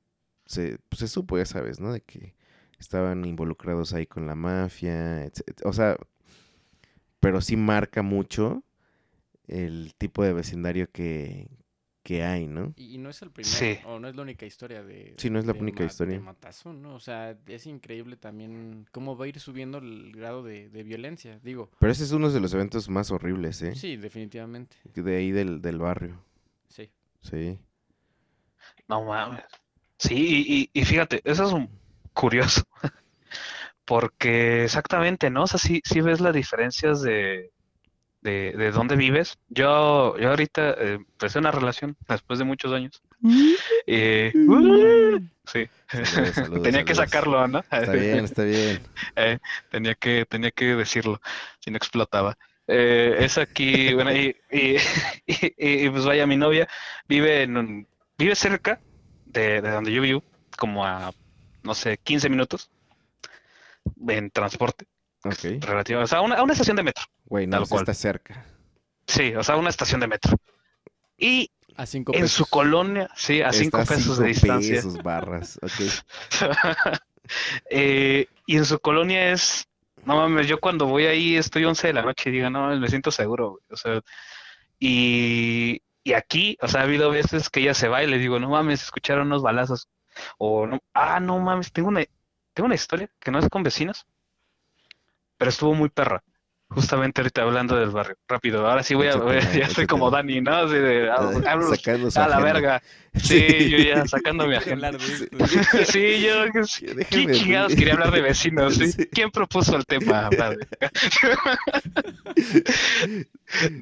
se, pues, se supo, ya sabes, ¿no? De que estaban involucrados ahí con la mafia, etc. O sea, pero sí marca mucho el tipo de vecindario que, que hay, ¿no? Y, y no es el primer, Sí. o no es la única historia de... Sí, no es la de única ma- historia. de matazo, ¿no? O sea, es increíble también cómo va a ir subiendo el grado de, de violencia. Digo, Pero ese es uno de los eventos más horribles, ¿eh? sí, definitivamente. De ahí del, del barrio. Sí. Sí. No mames. Sí, y, y- y fíjate, eso es un curioso. Porque exactamente, ¿no? O sea, sí, sí ves las diferencias de, de, de dónde vives. Yo, yo ahorita eh, empecé una relación después de muchos años. Eh, sí, Saludos, saludos, tenía que saludos. sacarlo, ¿no? Está bien, está bien. Eh, tenía que, tenía que decirlo, si no explotaba. Eh, es aquí, bueno, y, y, y- y, pues vaya, mi novia vive en un- vive cerca de, de donde yo vivo, como a, no sé, 15 minutos en transporte Ok. relativo, o sea, una, a una estación de metro. Güey, no, está cerca. Sí, o sea, una estación de metro. Y A cinco en pesos. su colonia, sí, a 5 Está a pesos de cinco distancia. pesos barras. Ok. Eh, y en su colonia es, no mames, yo cuando voy ahí estoy 11 de la noche y digo, no me siento seguro, güey", O sea, y, y aquí, o sea, ha habido veces que ella se va y le digo, no mames, escucharon unos balazos. O, no, ah, no mames, tengo una, tengo una historia que no es con vecinos, pero estuvo muy perra. Justamente ahorita hablando del barrio. Rápido, ahora sí voy a, Échatela, ya estoy como. Dani, ¿no? Así de, ah, Ah, hablo a la verga. Sí, yo ya sacando mi agenda. Sí, yo, Ya ¿Quién déjame chingados ver. quería hablar de vecinos? sí? ¿Quién propuso el tema?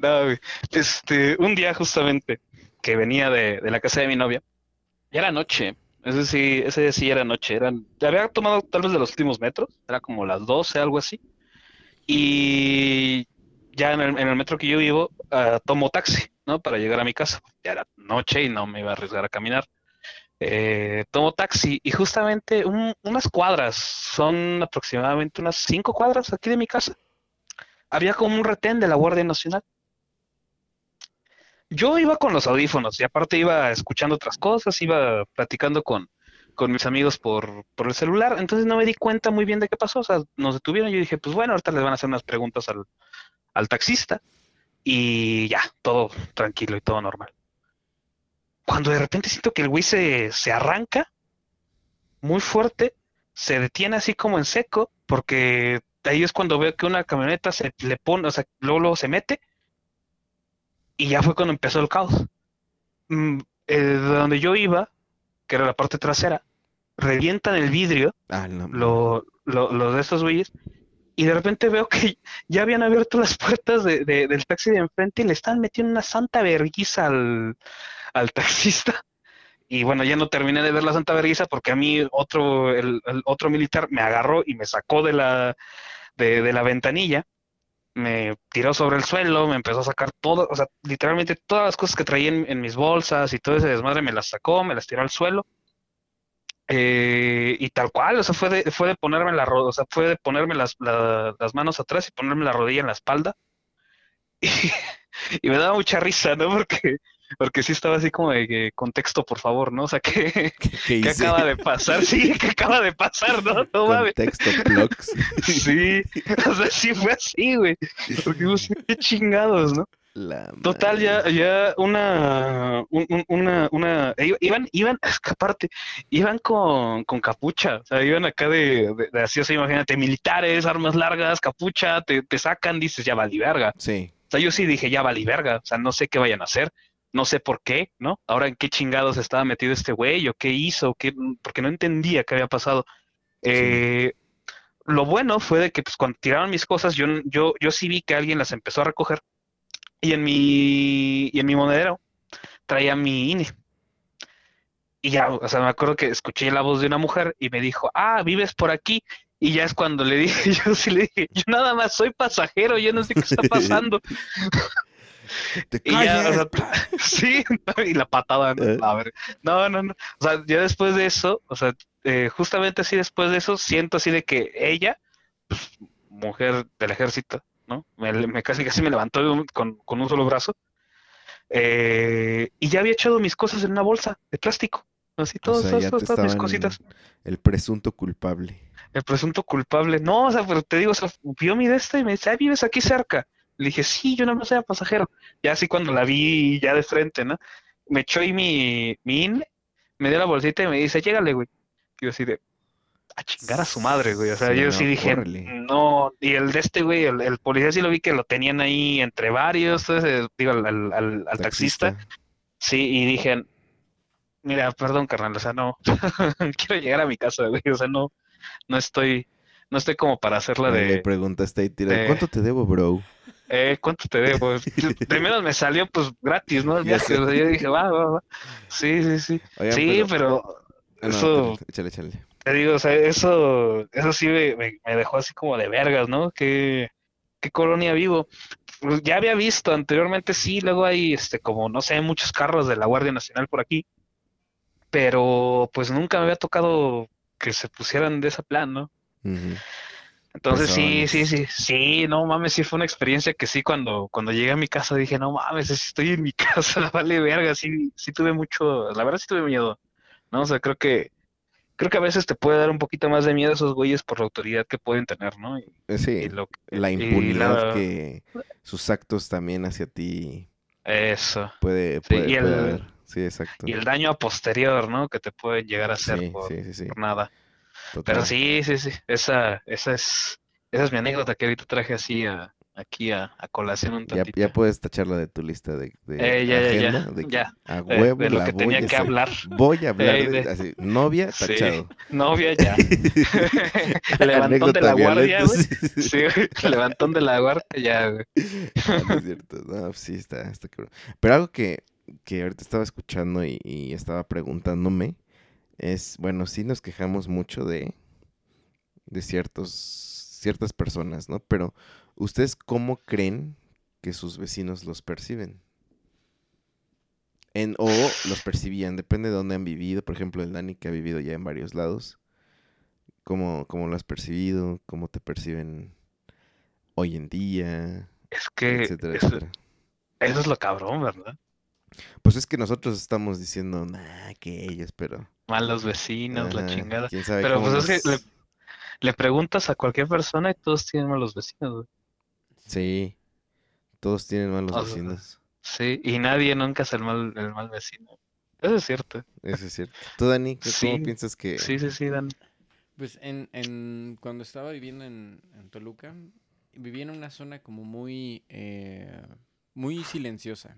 No. Este, un día justamente que venía de, de la casa de mi novia, ya era noche, ese sí, ese día sí era noche, eran, ya había tomado tal vez de los últimos metros, era como las 12, algo así, y ya en el, metro que yo vivo, ah, tomo taxi, ¿no? Para llegar a mi casa, ya era noche y no me iba a arriesgar a caminar. Eh, tomo taxi y justamente un- unas cuadras, son aproximadamente unas cinco cuadras aquí de mi casa. Había como un retén de la Guardia Nacional. Yo iba con los audífonos y aparte iba escuchando otras cosas, iba platicando con, con mis amigos por, por el celular, entonces no me di cuenta muy bien de qué pasó, o sea, nos detuvieron, yo dije, pues bueno, ahorita les van a hacer unas preguntas al, al taxista y ya, todo tranquilo y todo normal. Cuando de repente siento que el güey se, se arranca muy fuerte, se detiene así como en seco, porque ahí es cuando veo que una camioneta se le pone, o sea, luego, se mete, y ya fue cuando empezó el caos. Mm, eh, de donde yo iba, que era la parte trasera, revientan el vidrio, Ah, no. lo, lo, lo de estos güeyes, y de repente veo que ya habían abierto las puertas de- de- del taxi de enfrente y le están metiendo una santa verguiza al, al taxista. Y bueno, ya no terminé de ver la santa verguiza porque a mí otro, el, el otro militar me agarró y me sacó de la, de, de la ventanilla, me tiró sobre el suelo, me empezó a sacar todo, o sea, literalmente todas las cosas que traía en, mis bolsas y todo ese desmadre me las sacó, me las tiró al suelo. Eh, y tal cual, o sea, fue de, fue de ponerme la o sea, fue de ponerme las, la- las manos atrás y ponerme la rodilla en la espalda. Y, y me daba mucha risa, ¿no? Porque, porque sí estaba así como de que contexto, por favor, ¿no? O sea, ¿Qué, qué acaba de pasar? Sí, ¿qué acaba de pasar? No, no mames. Contexto blogs. Sí, o sea, sí fue así, güey. Porque no sé qué chingados, ¿no? La Total, ya, ya una, un- un- una, una, i- iban, iban, aparte, iban con, con capucha, o sea, iban acá de, de, de así, o sea, imagínate, militares, armas largas, capucha, te, te sacan, dices, ya valí verga. Sí, O sea, yo sí dije, ya valí verga, o sea, no sé qué vayan a hacer, no sé por qué, ¿no? Ahora en qué chingados estaba metido este güey, o qué hizo, qué, porque no entendía qué había pasado. Eh, lo bueno fue de que pues cuando tiraron mis cosas, yo, yo, yo sí vi que alguien las empezó a recoger y en mi, y en mi monedero traía mi INE. Y ya, o sea, me acuerdo que escuché la voz de una mujer y me dijo, ah, vives por aquí. Y ya es cuando le dije, yo sí le dije, yo nada más soy pasajero, yo no sé qué está pasando. Te Y ya, o sea, sí, y la patada, ¿no? ¿Eh? A ver, no, no, no. O sea, ya después de eso, o sea, eh, justamente así después de eso, siento así de que ella, pues, mujer del ejército, ¿no? Me, me casi casi me levantó con, con un solo brazo. eh, y ya había echado mis cosas en una bolsa de plástico. Así, O todas, sea, todas, mis cositas. El presunto culpable. El presunto culpable. No, o sea, pero te digo, o sea, vio mi de esta y me dice, ah, vives aquí cerca. Le dije, sí, yo nada más era pasajero. Ya así cuando la vi ya de frente, ¿no? Me echó ahí mi, mi INE, me dio la bolsita y me dice, llégale, güey. Y yo así de, a chingar a su madre, güey. O sea, Sí, yo no, sí dije, no. Y el de este, güey, el, el policía sí lo vi que lo tenían ahí entre varios, entonces, digo, al, al, al- al taxista. Sí, y dije, mira, perdón, carnal, o sea, no, quiero llegar a mi casa, güey, o sea, no, no estoy, no estoy como para hacerla Ahí Le de, preguntaste ahí, tira, de- ¿cuánto te debo, bro? Eh, ¿cuánto te debo? Primero me salió, pues, gratis, ¿no? El viaje, o sea, yo dije, va, va, va. Sí, sí, sí. Oigan, Sí, pero- pero no, eso, échale, échale, te digo, o sea, eso, eso sí me, dejó así como de vergas, ¿no? ¿Qué, qué colonia vivo? Pues ya había visto anteriormente, sí, luego hay, este, como, no sé, muchos carros de la Guardia Nacional por aquí, pero pues nunca me había tocado que se pusieran de ese plan, ¿no? Ujú. Entonces sí, sí, sí, sí, no mames, sí fue una experiencia que sí cuando, cuando llegué a mi casa dije, no mames, estoy en mi casa, vale verga, sí, sí tuve mucho, la verdad sí tuve miedo, ¿no? O sea, creo que, creo que a veces te puede dar un poquito más de miedo esos güeyes por la autoridad que pueden tener, ¿no? Y, Eh, Sí, y lo la y impunidad la- que sus actos también hacia ti Eso. puede, Sí, puede, y puede el- haber. Sí, exacto. Y el daño a posterior, ¿no? Que te pueden llegar a hacer Sí, por, sí, sí, sí. por nada. Total. Pero sí, sí, sí. Esa, esa es, esa es mi anécdota que ahorita traje así a, aquí a, a colación un Ya, tantito. ya puedes tacharla de tu lista de, de Eh, ya, ya, ya, de ya. a Eh, huevo de lo la que tenía que hacer. hablar. Voy a hablar Eh, de, de- así, novia, Sí. tachado. Novia ya. Levantón de la guardia, güey. sí. Sí. Levantón de la guardia, ya, güey. Ah, no es cierto. No, sí, está, está cabrón. Pero algo que, que ahorita estaba escuchando y, y estaba preguntándome es, bueno, sí nos quejamos mucho de, de ciertos, ciertas personas, ¿no? Pero, ¿ustedes cómo creen que sus vecinos los perciben? En, o los percibían, depende de dónde han vivido. Por ejemplo, el Dani que ha vivido ya en varios lados. ¿Cómo, cómo lo has percibido? ¿Cómo te perciben hoy en día? Es que etcétera, eso, etcétera. eso es lo cabrón, ¿verdad? Pues es que nosotros estamos diciendo, nah, que ellos, pero. Malos vecinos, la chingada. quién sabe Pero cómo pues es que Le preguntas a cualquier persona y todos tienen malos vecinos, güey. Sí, todos tienen malos O sea, vecinos. Sí, y nadie nunca es el mal, el mal vecino. Eso es cierto. Eso es cierto. ¿Tú, Dani, qué- cómo Sí, piensas que.? Sí, sí, sí, Dan. Pues en, en cuando estaba viviendo en, en Toluca, vivía en una zona como muy, eh, muy silenciosa.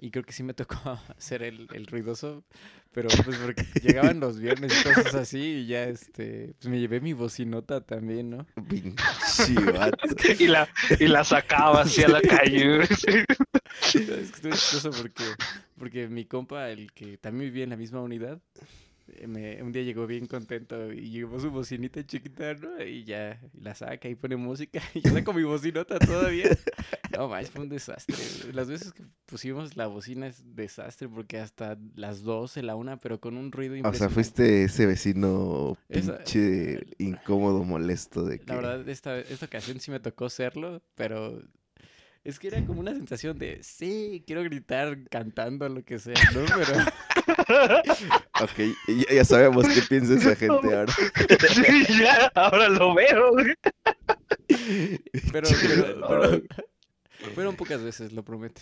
Y creo que sí me tocó hacer el, el ruidoso, pero pues porque llegaban los viernes y cosas así y ya este, pues me llevé mi bocinota también, ¿no? Y la, y la sacaba así a la calle. Es que chistoso porque, porque mi compa, el que también vivía en la misma unidad, me- un día llegó bien contento y llevó su bocinita chiquita, ¿no? Y ya la saca y pone música y yo saco mi bocinota todavía. No, más fue un desastre. Las veces que pusimos la bocina es desastre porque hasta las 12, la una, pero con un ruido O sea, impresionante. fuiste ese vecino Esa- pinche incómodo, molesto de que. La verdad, esta, esta ocasión sí me tocó serlo, pero Es que era como una sensación de, sí, quiero gritar cantando, lo que sea, ¿no? Pero... Ok, ya, ya sabemos qué piensa esa gente ahora. Sí, ya, ahora lo veo. Pero, pero, pero- fueron pocas veces, lo prometo.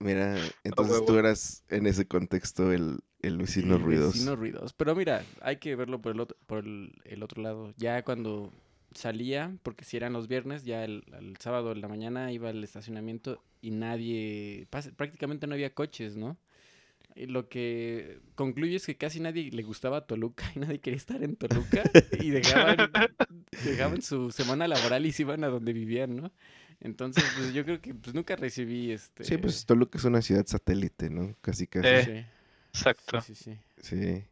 Mira, entonces tú eras en ese contexto el, el vecino Sí, ruidoso. vecinos ruidosos. Pero mira, hay que verlo por el otro, por el, el otro lado. Ya cuando salía, porque si eran los viernes, ya el, el sábado en la mañana iba al estacionamiento y nadie, prácticamente no había coches, ¿no? Y lo que concluye es que casi nadie le gustaba Toluca y nadie quería estar en Toluca y dejaban, dejaban su semana laboral y se iban a donde vivían, ¿no? Entonces, pues yo creo que pues, nunca recibí este... Sí, pues Toluca es una ciudad satélite, ¿no? Casi, casi. Eh. sí, Exacto. sí, sí. Sí.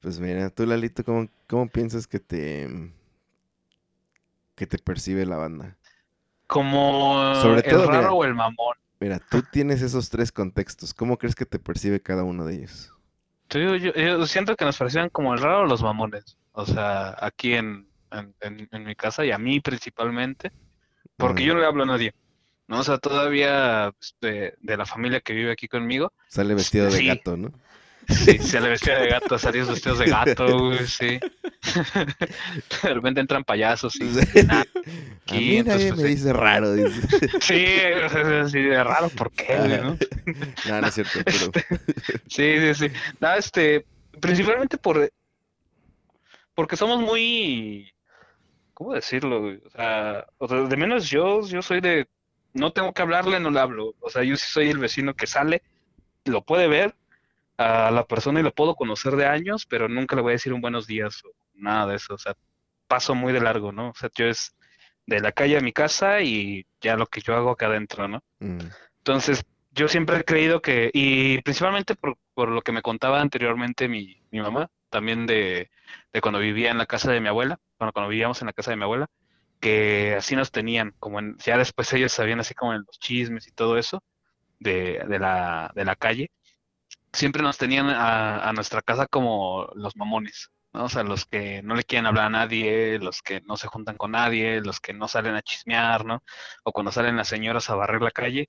Pues mira, tú, Lalito, ¿cómo, cómo piensas que te que te percibe la banda? Como Sobre el raro mira. o el mamón. Mira, tú tienes esos tres contextos. ¿Cómo crees que te percibe cada uno de ellos? Yo, yo- yo siento que nos parecían como el raro o los mamones. O sea, aquí en, en, en- en mi casa y a mí principalmente. Porque Ajá. yo no le hablo a nadie. ¿no? O sea, todavía pues, de, de la familia que vive aquí conmigo. Sale vestido de Sí. gato, ¿no? Sí, se le vestía de gato, salían vestidos de gato, güey, sí. De repente entran payasos y Sí. A mí entonces, nadie pues, me sí. dice raro. Dice. Sí, de raro, ¿por qué, güey, no? No, no es cierto, pero... Sí, sí, sí. No, este, principalmente por, porque somos muy, ¿cómo decirlo? güey? O sea, o sea, de menos yo, yo soy de, no tengo que hablarle, no le hablo. O sea, yo sí soy el vecino que sale, lo puede ver a la persona y lo puedo conocer de años, pero nunca le voy a decir un buenos días o nada de eso. O sea, paso muy de largo, ¿no? O sea, yo es de la calle a mi casa y ya lo que yo hago acá adentro, ¿no? Mm, Entonces, yo siempre he creído que, y principalmente por, por lo que me contaba anteriormente mi, mi mamá, también de, de cuando vivía en la casa de mi abuela, bueno, cuando vivíamos en la casa de mi abuela, que así nos tenían, como en, ya después ellos sabían así como en los chismes y todo eso de, de la, de la calle, siempre nos tenían a, a nuestra casa como los mamones, ¿no? O sea, los que no le quieren hablar a nadie, los que no se juntan con nadie, los que no salen a chismear, ¿no? O cuando salen las señoras a barrer la calle,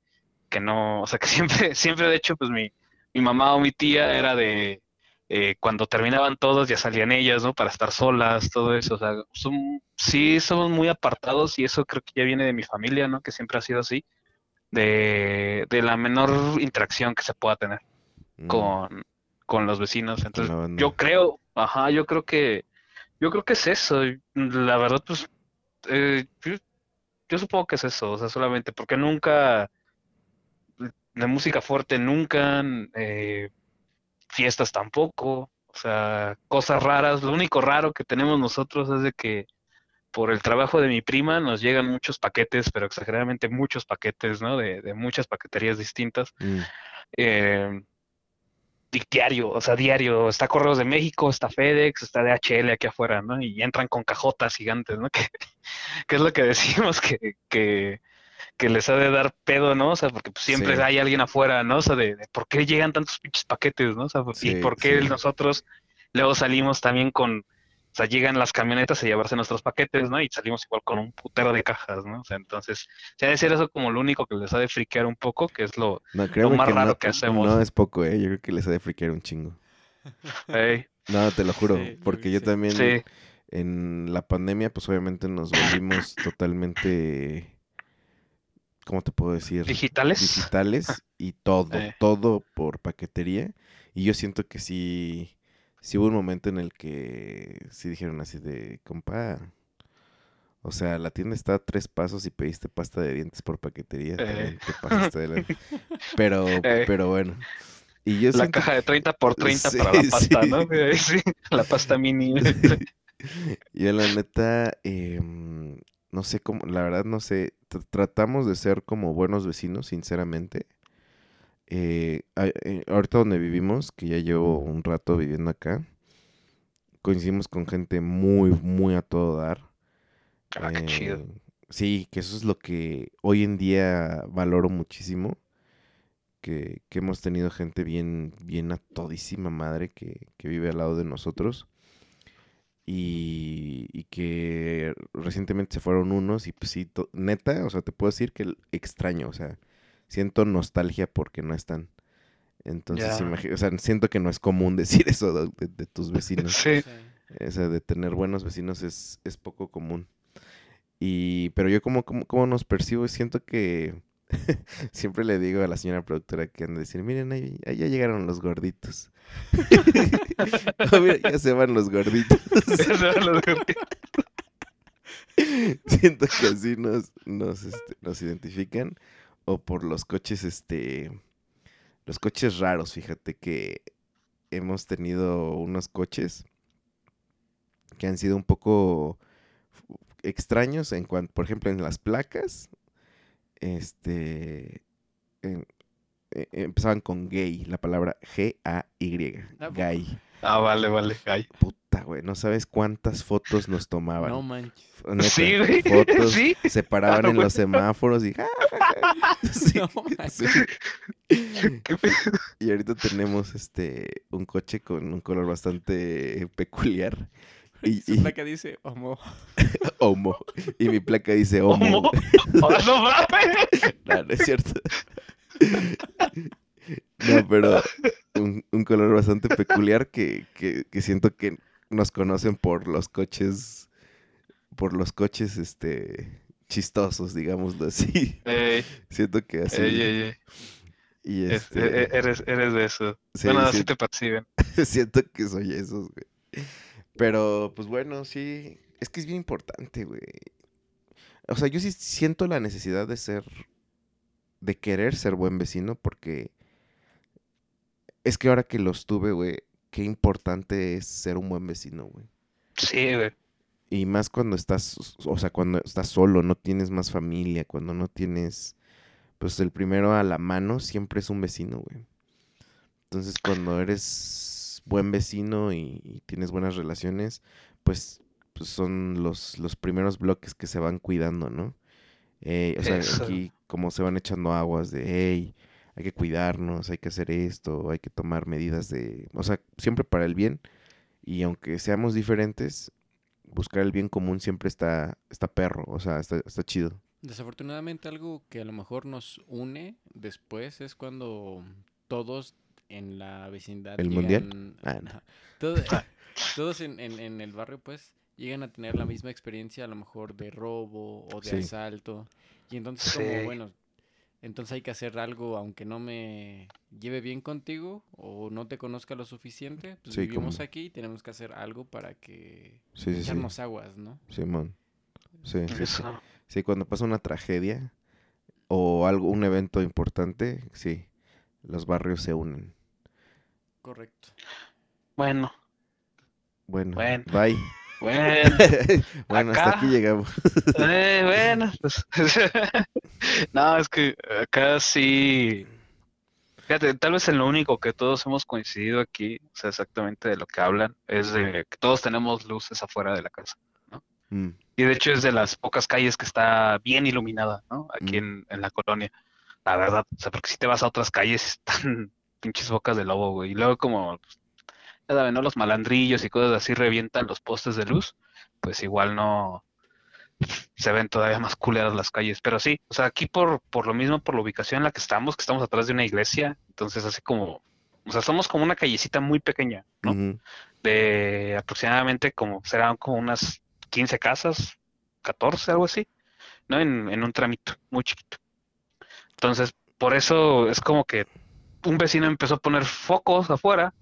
que no, o sea, que siempre, siempre de hecho, pues mi, mi mamá o mi tía era de, eh, cuando terminaban todos ya salían ellas, ¿no? Para estar solas, todo eso, o sea, son, sí somos muy apartados y eso creo que ya viene de mi familia, ¿no? Que siempre ha sido así, de, de la menor interacción que se pueda tener mm, con, con los vecinos. Entonces, yo creo, ajá, yo creo que, yo creo que es eso. La verdad, pues, eh, yo, yo supongo que es eso, o sea, solamente porque nunca, de música fuerte nunca, eh, fiestas tampoco, o sea, cosas raras. Lo único raro que tenemos nosotros es de que por el trabajo de mi prima nos llegan muchos paquetes, pero exageradamente muchos paquetes, ¿no? De, de muchas paqueterías distintas Mm, eh, diario, o sea, diario. Está Correos de México, está FedEx, está DHL aquí afuera, ¿no? Y entran con cajotas gigantes, ¿no? Que, que es lo que decimos que, que, que les ha de dar pedo, ¿no? O sea, porque pues, siempre Sí. hay alguien afuera, ¿no? O sea, de, de por qué llegan tantos pinches paquetes, ¿no? O sea, Sí, y por qué sí. nosotros luego salimos también con, o sea, llegan las camionetas a llevarse nuestros paquetes, ¿no? Y salimos igual con un putero de cajas, ¿no? O sea, entonces, se ha de ser eso como lo único que les ha de friquear un poco, que es lo, No, más que raro no, que hacemos. no es poco, ¿eh? Yo creo que les ha de friquear un chingo. Ey, No, te lo juro, Sí, porque que yo también sí. en la pandemia, pues obviamente nos volvimos totalmente, ¿cómo te puedo decir? digitales. Digitales y todo, Eh. todo por paquetería. Y yo siento que sí, sí hubo un momento en el que sí dijeron así de, compa, o sea, la tienda está a tres pasos y pediste pasta de dientes por paquetería, te pasaste de la- Pero, Eh. pero bueno. Y yo La siento caja de 30 por 30 Sí, para la pasta, sí. ¿no? Sí, la pasta mini. Yo la neta, em, no sé cómo, la verdad no sé, tr- tratamos de ser como buenos vecinos, sinceramente. Eh, eh, ahorita donde vivimos, que ya llevo un rato viviendo acá, coincidimos con gente muy, muy a todo dar. Ah, qué chido. Eh, sí, que eso es lo que hoy en día valoro muchísimo. Que, que hemos tenido gente bien, bien a todísima madre que, que vive al lado de nosotros. y, y que recientemente se fueron unos y pues sí, neta, o sea, te puedo decir que extraño, o sea, siento nostalgia porque no están. Entonces, imagi- o sea, siento que no es común decir eso de, de- de tus vecinos. Sí. O sea, de tener buenos vecinos es, es poco común. Y, pero yo como, como, como nos percibo, siento que siempre le digo a la señora productora que anda a decir, miren, ahí, ahí ya llegaron los gorditos. Oh, mira, ya se van los gorditos. Siento que así nos, nos, este, nos identifican. O por los coches, este, los coches raros, fíjate que hemos tenido unos coches que han sido un poco extraños en cuanto, por ejemplo, en las placas, este, en- eh, empezaban con gay, la palabra G-A-Y, gay. Ah, vale, vale. Ay. Puta, güey, no sabes cuántas fotos nos tomaban. No manches. Neta, Sí, güey. Fotos, Sí. se paraban Claro, en los semáforos y... Sí, No manches. sí. Y ahorita tenemos este un coche con un color bastante peculiar. Y, Su y- placa dice homo. homo. Y mi placa dice homo. ¿Homo? ¡Ah, no mames! No, no es cierto. No, pero un, un color bastante peculiar que, que, que siento que nos conocen por los coches, por los coches, este, chistosos, digámoslo así. Ey, Siento que así. ey, ey, ey. Y Es- este, e- e- eres, eres de eso. sí, bueno, sí, así te perciben. siento que soy esos, güey. Pero, pues bueno, sí, es que es bien importante, güey. O sea, yo sí siento la necesidad de ser, de querer ser buen vecino porque es que ahora que los tuve, güey, qué importante es ser un buen vecino, güey. Sí, güey. Y más cuando estás, o sea, cuando estás solo, no tienes más familia, cuando no tienes, pues el primero a la mano siempre es un vecino, güey. Entonces, cuando eres buen vecino y, y tienes buenas relaciones, pues, pues son los, los primeros bloques que se van cuidando, ¿no? Eh, o sea, Eso. aquí como se van echando aguas de, hey, hay que cuidarnos, hay que hacer esto, hay que tomar medidas de, o sea, siempre para el bien. Y aunque seamos diferentes, buscar el bien común siempre está, está perro, o sea, está, está chido. Desafortunadamente algo que a lo mejor nos une después es cuando todos en la vecindad ¿El mundial? llegan- Ah, no. Ajá. Todo- todos en, en- en el barrio pues llegan a tener la misma experiencia a lo mejor de robo o de Sí. asalto y entonces Sí. como bueno entonces hay que hacer algo aunque no me lleve bien contigo o no te conozca lo suficiente pues Sí, vivimos como- aquí y tenemos que hacer algo para que Sí, sí, sí. echarnos aguas no Simón. Sí, sí, sí. Cuando pasa una tragedia o algo, un evento importante, sí, los barrios se unen. correcto Bueno, Bueno, Bueno. bye. Bueno. bueno, hasta aquí llegamos. Eh, bueno, pues. no, es que acá sí. Fíjate, tal vez en lo único que todos hemos coincidido aquí, o sea, exactamente de lo que hablan, es de que todos tenemos luces afuera de la casa. Mm, Y de hecho es de las pocas calles que está bien iluminada, ¿no? Aquí Mm. en, en la colonia. La verdad, o sea, porque si te vas a otras calles, están pinches bocas de lobo, güey. Y luego como, pues, ya saben, ¿no? Los malandrillos y cosas así revientan los postes de luz, pues igual no se ven todavía más culeras las calles. Pero sí, o sea, aquí por, por lo mismo, por la ubicación en la que estamos, que estamos atrás de una iglesia, entonces así como, o sea, somos como una callecita muy pequeña, ¿no? de aproximadamente como serán como unas 15 casas, 14, algo así, ¿no? En, en un tramito muy chiquito. Entonces, por eso es como que un vecino empezó a poner focos afuera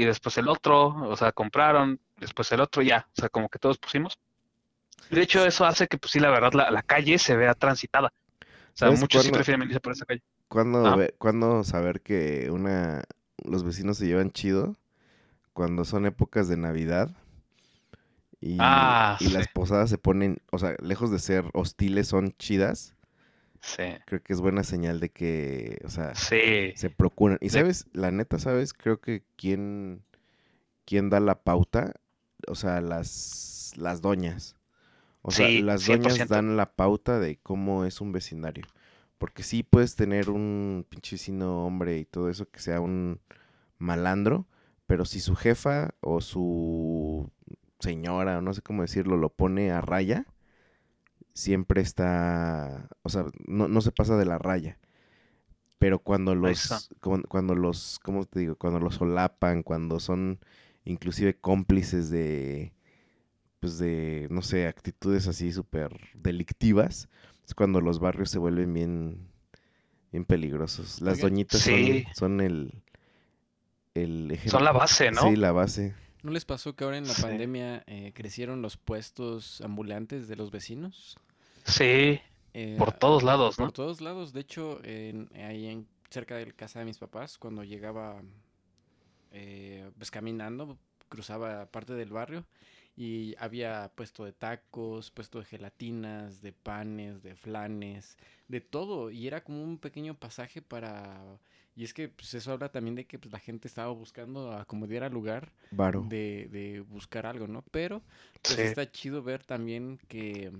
y después el otro, o sea, compraron, después el otro, ya, o sea, como que todos pusimos. De hecho, eso hace que, pues sí, la verdad, la, la calle se vea transitada. O sea, ¿Sabes muchos sí prefieren venirse por esa calle. ¿Cuándo, Ah. ve- cuándo saber que una los vecinos se llevan chido? Cuando son épocas de Navidad. Y, Ah, y las posadas se ponen, o sea, lejos de ser hostiles, son chidas. Sí, Creo que es buena señal de que, o sea, sí, se procuran. Y sabes, la neta, ¿sabes? Creo que quién, quién da la pauta, o sea, las, las doñas. O sea, Sí, las doñas 100%. dan la pauta de cómo es un vecindario. Porque sí puedes tener un pinche vecino hombre y todo eso que sea un malandro, pero si su jefa o su señora, o no sé cómo decirlo, lo pone a raya, siempre está, o sea, no, no se pasa de la raya. Pero cuando los, cuan- cuando, los, ¿cómo te digo? Cuando los solapan, cuando son inclusive cómplices de, pues de, no sé, actitudes así súper delictivas, es cuando los barrios se vuelven bien, bien peligrosos. Las Oigan, doñitas Sí. son, son el, el ejemplo. Son la base, ¿no? Sí, la base. ¿No les pasó que ahora en la Sí. pandemia eh, crecieron los puestos ambulantes de los vecinos? Sí, Eh, por todos lados, Por ¿no? todos lados. De hecho, en- ahí en, cerca de la casa de mis papás, cuando llegaba eh, pues caminando, cruzaba parte del barrio y había puesto de tacos, puesto de gelatinas, de panes, de flanes, de todo. Y era como un pequeño pasaje para... Y es que pues, eso habla también de que pues, la gente estaba buscando a como diera lugar de, de buscar algo, ¿no? Pero pues Sí. está chido ver también que,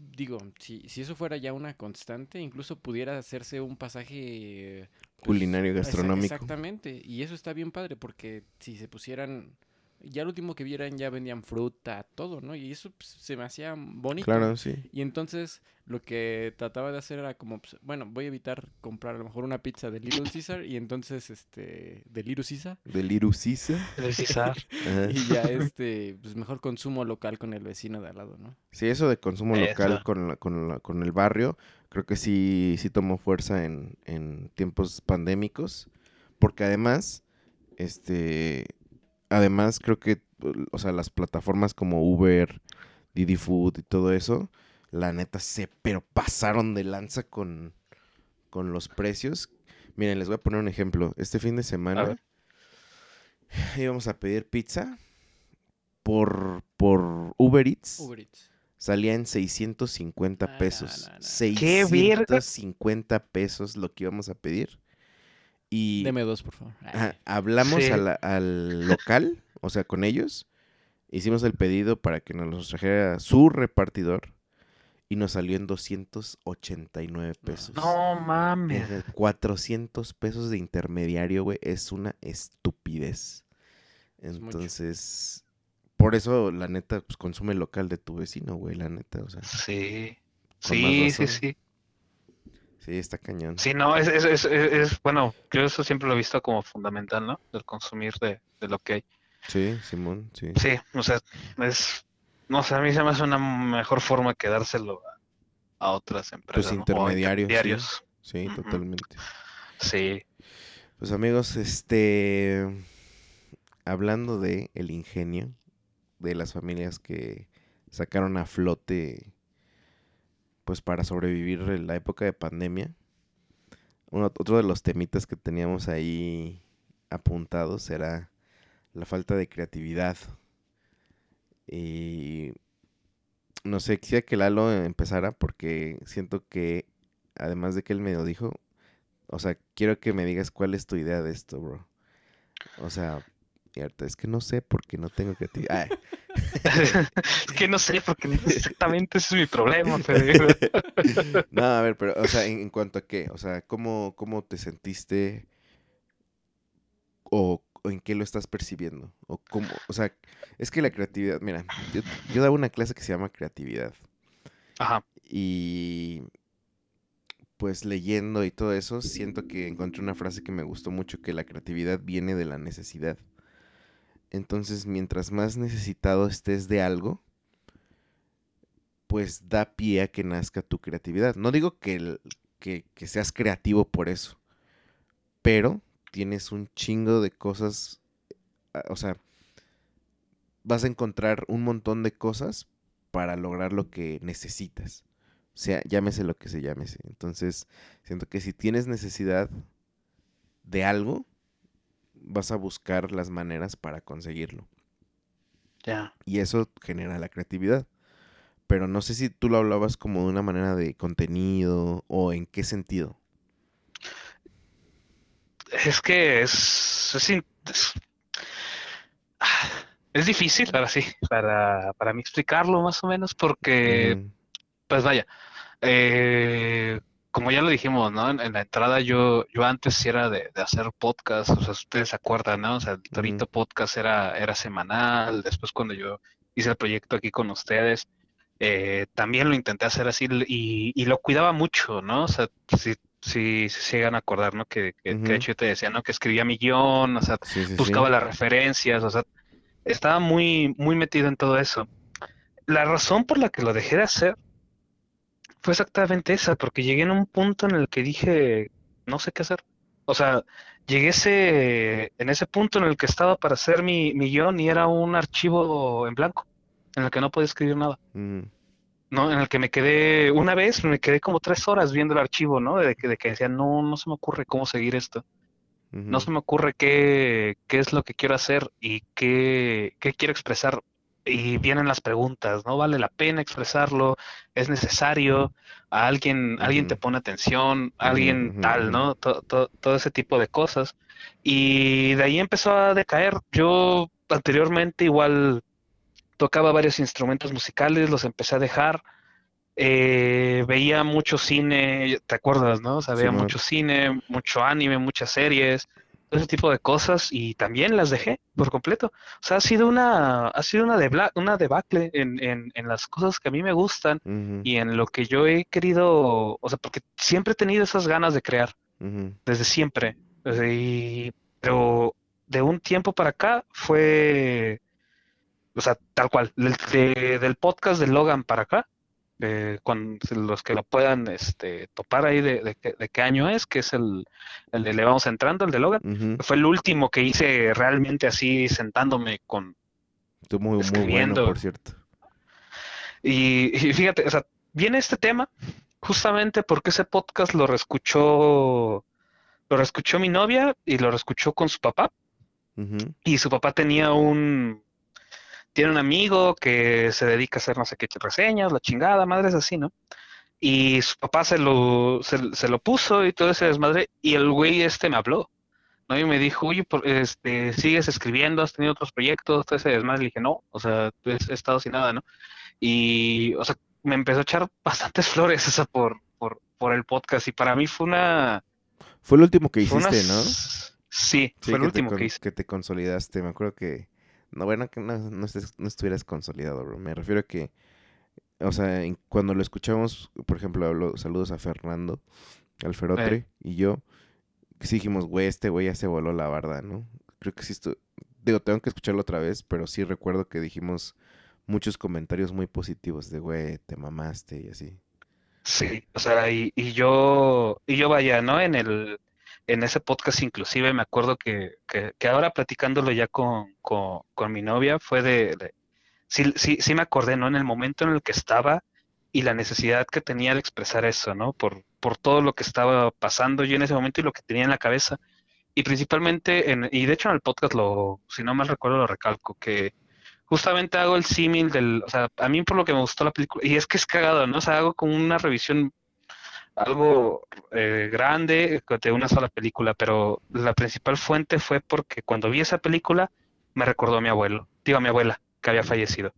digo, si, si eso fuera ya una constante, incluso pudiera hacerse un pasaje pues, Culinario, gastronómico. Exactamente, y eso está bien padre porque si se pusieran, ya lo último que vieran ya vendían fruta, todo, ¿no? Y eso pues, se me hacía bonito. Claro, sí. Y entonces lo que trataba de hacer era como, pues, bueno, voy a evitar comprar a lo mejor una pizza de Little Caesar y entonces, este, de Little Caesar. Del Irusisa. El César. Ajá. Y ya este, pues mejor consumo local con el vecino de al lado, ¿no? Sí, eso de consumo local con, la- con, la- con el barrio, creo que sí, sí tomó fuerza en, en tiempos pandémicos, porque además, este, además creo que, o sea, las plataformas como Uber, Didi Food y todo eso, la neta se, pero pasaron de lanza con, con los precios. Miren, les voy a poner un ejemplo. Este fin de semana íbamos a pedir pizza por, por Uber Eats. Uber Eats. Salía en 650 Ah, no, pesos. no, no. ¿Qué verga? 650 pesos lo que íbamos a pedir. Y Deme dos, por favor. ajá, hablamos Sí. la- al local, o sea, con ellos. Hicimos el pedido para que nos los trajera su repartidor. Y nos salió en 289 pesos. No mames. Ajá, 400 pesos de intermediario, güey, es una estupidez. Es. Entonces, por eso, la neta, pues consume local de tu vecino, güey, la neta, o sea, Sí. Sí, sí, sí. Sí, está cañón. Sí, no, es, es, es, es- bueno, yo eso siempre lo he visto como fundamental, ¿no? El consumir de, de lo que hay. Sí, Simón, sí. Sí, o sea, es, no sé, a mí se me hace una mejor forma que dárselo a, a otras empresas, a intermediarios, sí. intermediarios. Sí, totalmente. Sí, Pues amigos, este, hablando de el ingenio de las familias que sacaron a flote, pues para sobrevivir la época de pandemia, uno- otro de los temitas que teníamos ahí apuntados era la falta de creatividad. Y no sé, quisiera que Lalo empezara porque siento que, además de que él me lo dijo, o sea, quiero que me digas cuál es tu idea de esto, bro. O sea, y ahorita es que no sé porque no tengo creatividad. Es que no sé, porque exactamente ese es mi problema, no, a ver, pero, o sea, ¿en, en cuanto a qué? O sea, ¿cómo, cómo te sentiste o, o en qué lo estás percibiendo? O cómo, o sea, es que la creatividad, mira, yo, yo daba una clase que se llama creatividad Ajá, y pues leyendo y todo eso, siento que encontré una frase que me gustó mucho, que la creatividad viene de la necesidad. Entonces, mientras más necesitado estés de algo, pues da pie a que nazca tu creatividad. No digo que, que, seas creativo por eso, pero tienes un chingo de cosas, o sea, vas a encontrar un montón de cosas para lograr lo que necesitas. O sea, llámese lo que se llámese. Entonces, siento que si tienes necesidad de algo, vas a buscar las maneras para conseguirlo. ya. Y eso genera la creatividad. Pero no sé si tú lo hablabas como de una manera de contenido o en qué sentido. Es que es, es, es, es difícil, ahora sí, para, para mí explicarlo más o menos, porque Ujú, Pues vaya, eh, como ya lo dijimos, ¿no? En, la entrada yo, yo antes sí era de, hacer podcast, o sea, ustedes se acuerdan, ¿no? O sea, el Torito Podcast era, era semanal, después cuando yo hice el proyecto aquí con ustedes, eh, también lo intenté hacer así y, y, lo cuidaba mucho, ¿no? O sea, si, si, se llegan a acordar, ¿no? Que, que, de hecho yo te decía, ¿no? Que escribía mi guion, o sea, buscaba las referencias, o sea, estaba muy, muy metido en todo eso. La razón por la que lo dejé de hacer fue exactamente esa, porque llegué en un punto en el que dije, no sé qué hacer. O sea, llegué ese, en ese punto en el que estaba para hacer mi, mi guion y era un archivo en blanco, en el que no podía escribir nada. Mm. ¿no? En el que me quedé, una vez me quedé como tres horas viendo el archivo, ¿no? De que, de que decía, no, no se me ocurre cómo seguir esto. No se me ocurre qué, qué es lo que quiero hacer y qué, qué quiero expresar y vienen las preguntas, ¿no? ¿Vale la pena expresarlo? ¿Es necesario? ¿A alguien, alguien te pone atención? ¿Alguien tal, no? Todo, ese tipo de cosas. Y de ahí empezó a decaer. Yo anteriormente igual tocaba varios instrumentos musicales, los empecé a dejar. Eh, veía mucho cine, ¿te acuerdas, no? O sea, veía mucho cine, mucho anime, muchas series ese tipo de cosas y también las dejé por completo. O sea, ha sido una, ha sido una, una debacle en, en, en, las cosas que a mí me gustan y en lo que yo he querido, o sea, porque siempre he tenido esas ganas de crear, desde siempre. pero de un tiempo para acá fue, o sea, tal cual, del podcast de Logan para acá, con los que lo puedan este, topar ahí de, qué año es, que es el, el de Le Vamos Entrando, el de Logan. Fue el último que hice realmente así sentándome con... Tú muy, muy bueno, por cierto. Y, fíjate, o sea, viene este tema justamente porque ese podcast lo reescuchó, lo reescuchó mi novia y lo reescuchó con su papá. Y su papá tenía un, tiene un amigo que se dedica a hacer no sé qué reseñas, la chingada, madres así, ¿no? Y su papá se lo, se, lo puso y todo ese desmadre, y el güey este me habló, ¿no? Y me dijo, oye, este, sigues escribiendo, has tenido otros proyectos, todo ese desmadre, le dije, no, o sea, he, estado sin nada, ¿no? Y, o sea, me empezó a echar bastantes flores esa por, por, por el podcast, y para mí fue una... Fue el último que hiciste, ¿no? Sí, fue el último que hice. Que te consolidaste, me acuerdo que no, bueno, que no, no, estuvieras consolidado, bro. Me refiero a que, o sea, cuando lo escuchamos, por ejemplo, hablo, saludos a Fernando, al Ferotre y yo, sí dijimos, güey, este güey ya se voló la barda, ¿no? Creo que sí, esto, digo, tengo que escucharlo otra vez, pero sí recuerdo que dijimos muchos comentarios muy positivos de, güey, te mamaste y así. Sí, o sea, y, y yo, y yo vaya, ¿no? En el, en ese podcast inclusive me acuerdo que, que, ahora platicándolo ya con, con, mi novia fue de, sí, sí, sí me acordé, ¿no? En el momento en el que estaba y la necesidad que tenía de expresar eso, ¿no? Por, por todo lo que estaba pasando yo en ese momento y lo que tenía en la cabeza. Y principalmente, en, y de hecho en el podcast, lo, si no mal recuerdo, lo recalco, que justamente hago el símil del, o sea, a mí por lo que me gustó la película, y es que es cagado, ¿no? O sea, hago como una revisión algo eh, grande de una sola película, pero la principal fuente fue porque cuando vi esa película me recordó a mi abuelo, digo a mi abuela, que había fallecido,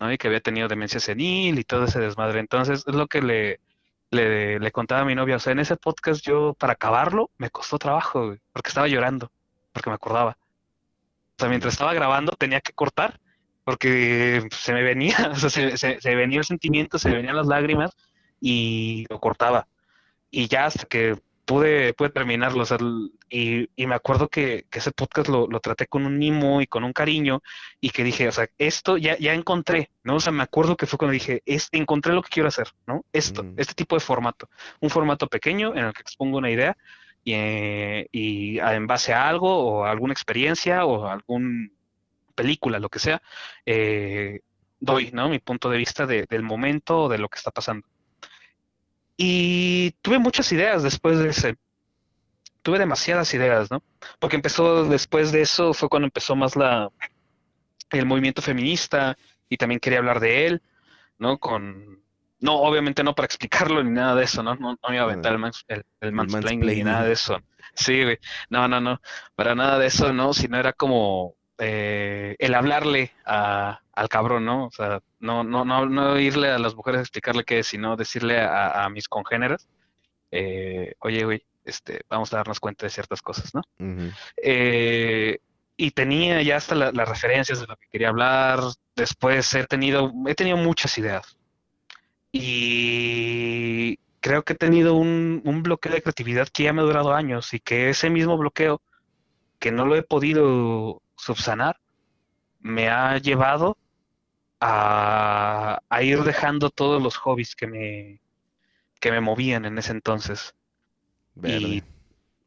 ¿no? Y que había tenido demencia senil y todo ese desmadre. Entonces es lo que le, le, contaba a mi novia. O sea, en ese podcast yo, para acabarlo, me costó trabajo, porque estaba llorando, porque me acordaba. O sea, mientras estaba grabando tenía que cortar, porque se me venía, o sea, se, se, se venía el sentimiento, se venían las lágrimas y lo cortaba y ya hasta que pude, pude terminarlo. y, y, me acuerdo que, ese podcast lo, lo, traté con un mimo y con un cariño y que dije, o sea, esto ya, ya encontré, ¿no? O sea, me acuerdo que fue cuando dije, es, encontré lo que quiero hacer, ¿no? Esto, mm. este tipo de formato. Un formato pequeño en el que expongo una idea y, eh, y en base a algo o a alguna experiencia o a alguna película, lo que sea, eh, doy, ¿no? Mi punto de vista del momento o de lo que está pasando. Y tuve muchas ideas después de ese. Tuve demasiadas ideas, ¿no? Porque empezó después de eso, fue cuando empezó más la el movimiento feminista y también quería hablar de él, ¿no? Con no, obviamente no para explicarlo ni nada de eso, ¿no? No, me iba a aventar el, el, mansplaining ni nada de eso. Sí, güey. No, no, no. Para nada de eso, ¿no? Sino era como eh, el hablarle a, al cabrón, ¿no? O sea, no, no, no, no irle a las mujeres a explicarle qué es, sino decirle a, mis congéneres eh, oye, güey, este, vamos a darnos cuenta de ciertas cosas, ¿no? Eh, y tenía ya hasta la- las referencias de lo que quería hablar. Después he tenido, he tenido muchas ideas. Y creo que he tenido un, un bloqueo de creatividad que ya me ha durado años y que ese mismo bloqueo, que no lo he podido subsanar, me ha llevado a, a ir dejando todos los hobbies que me, que me movían en ese entonces. Verde. Y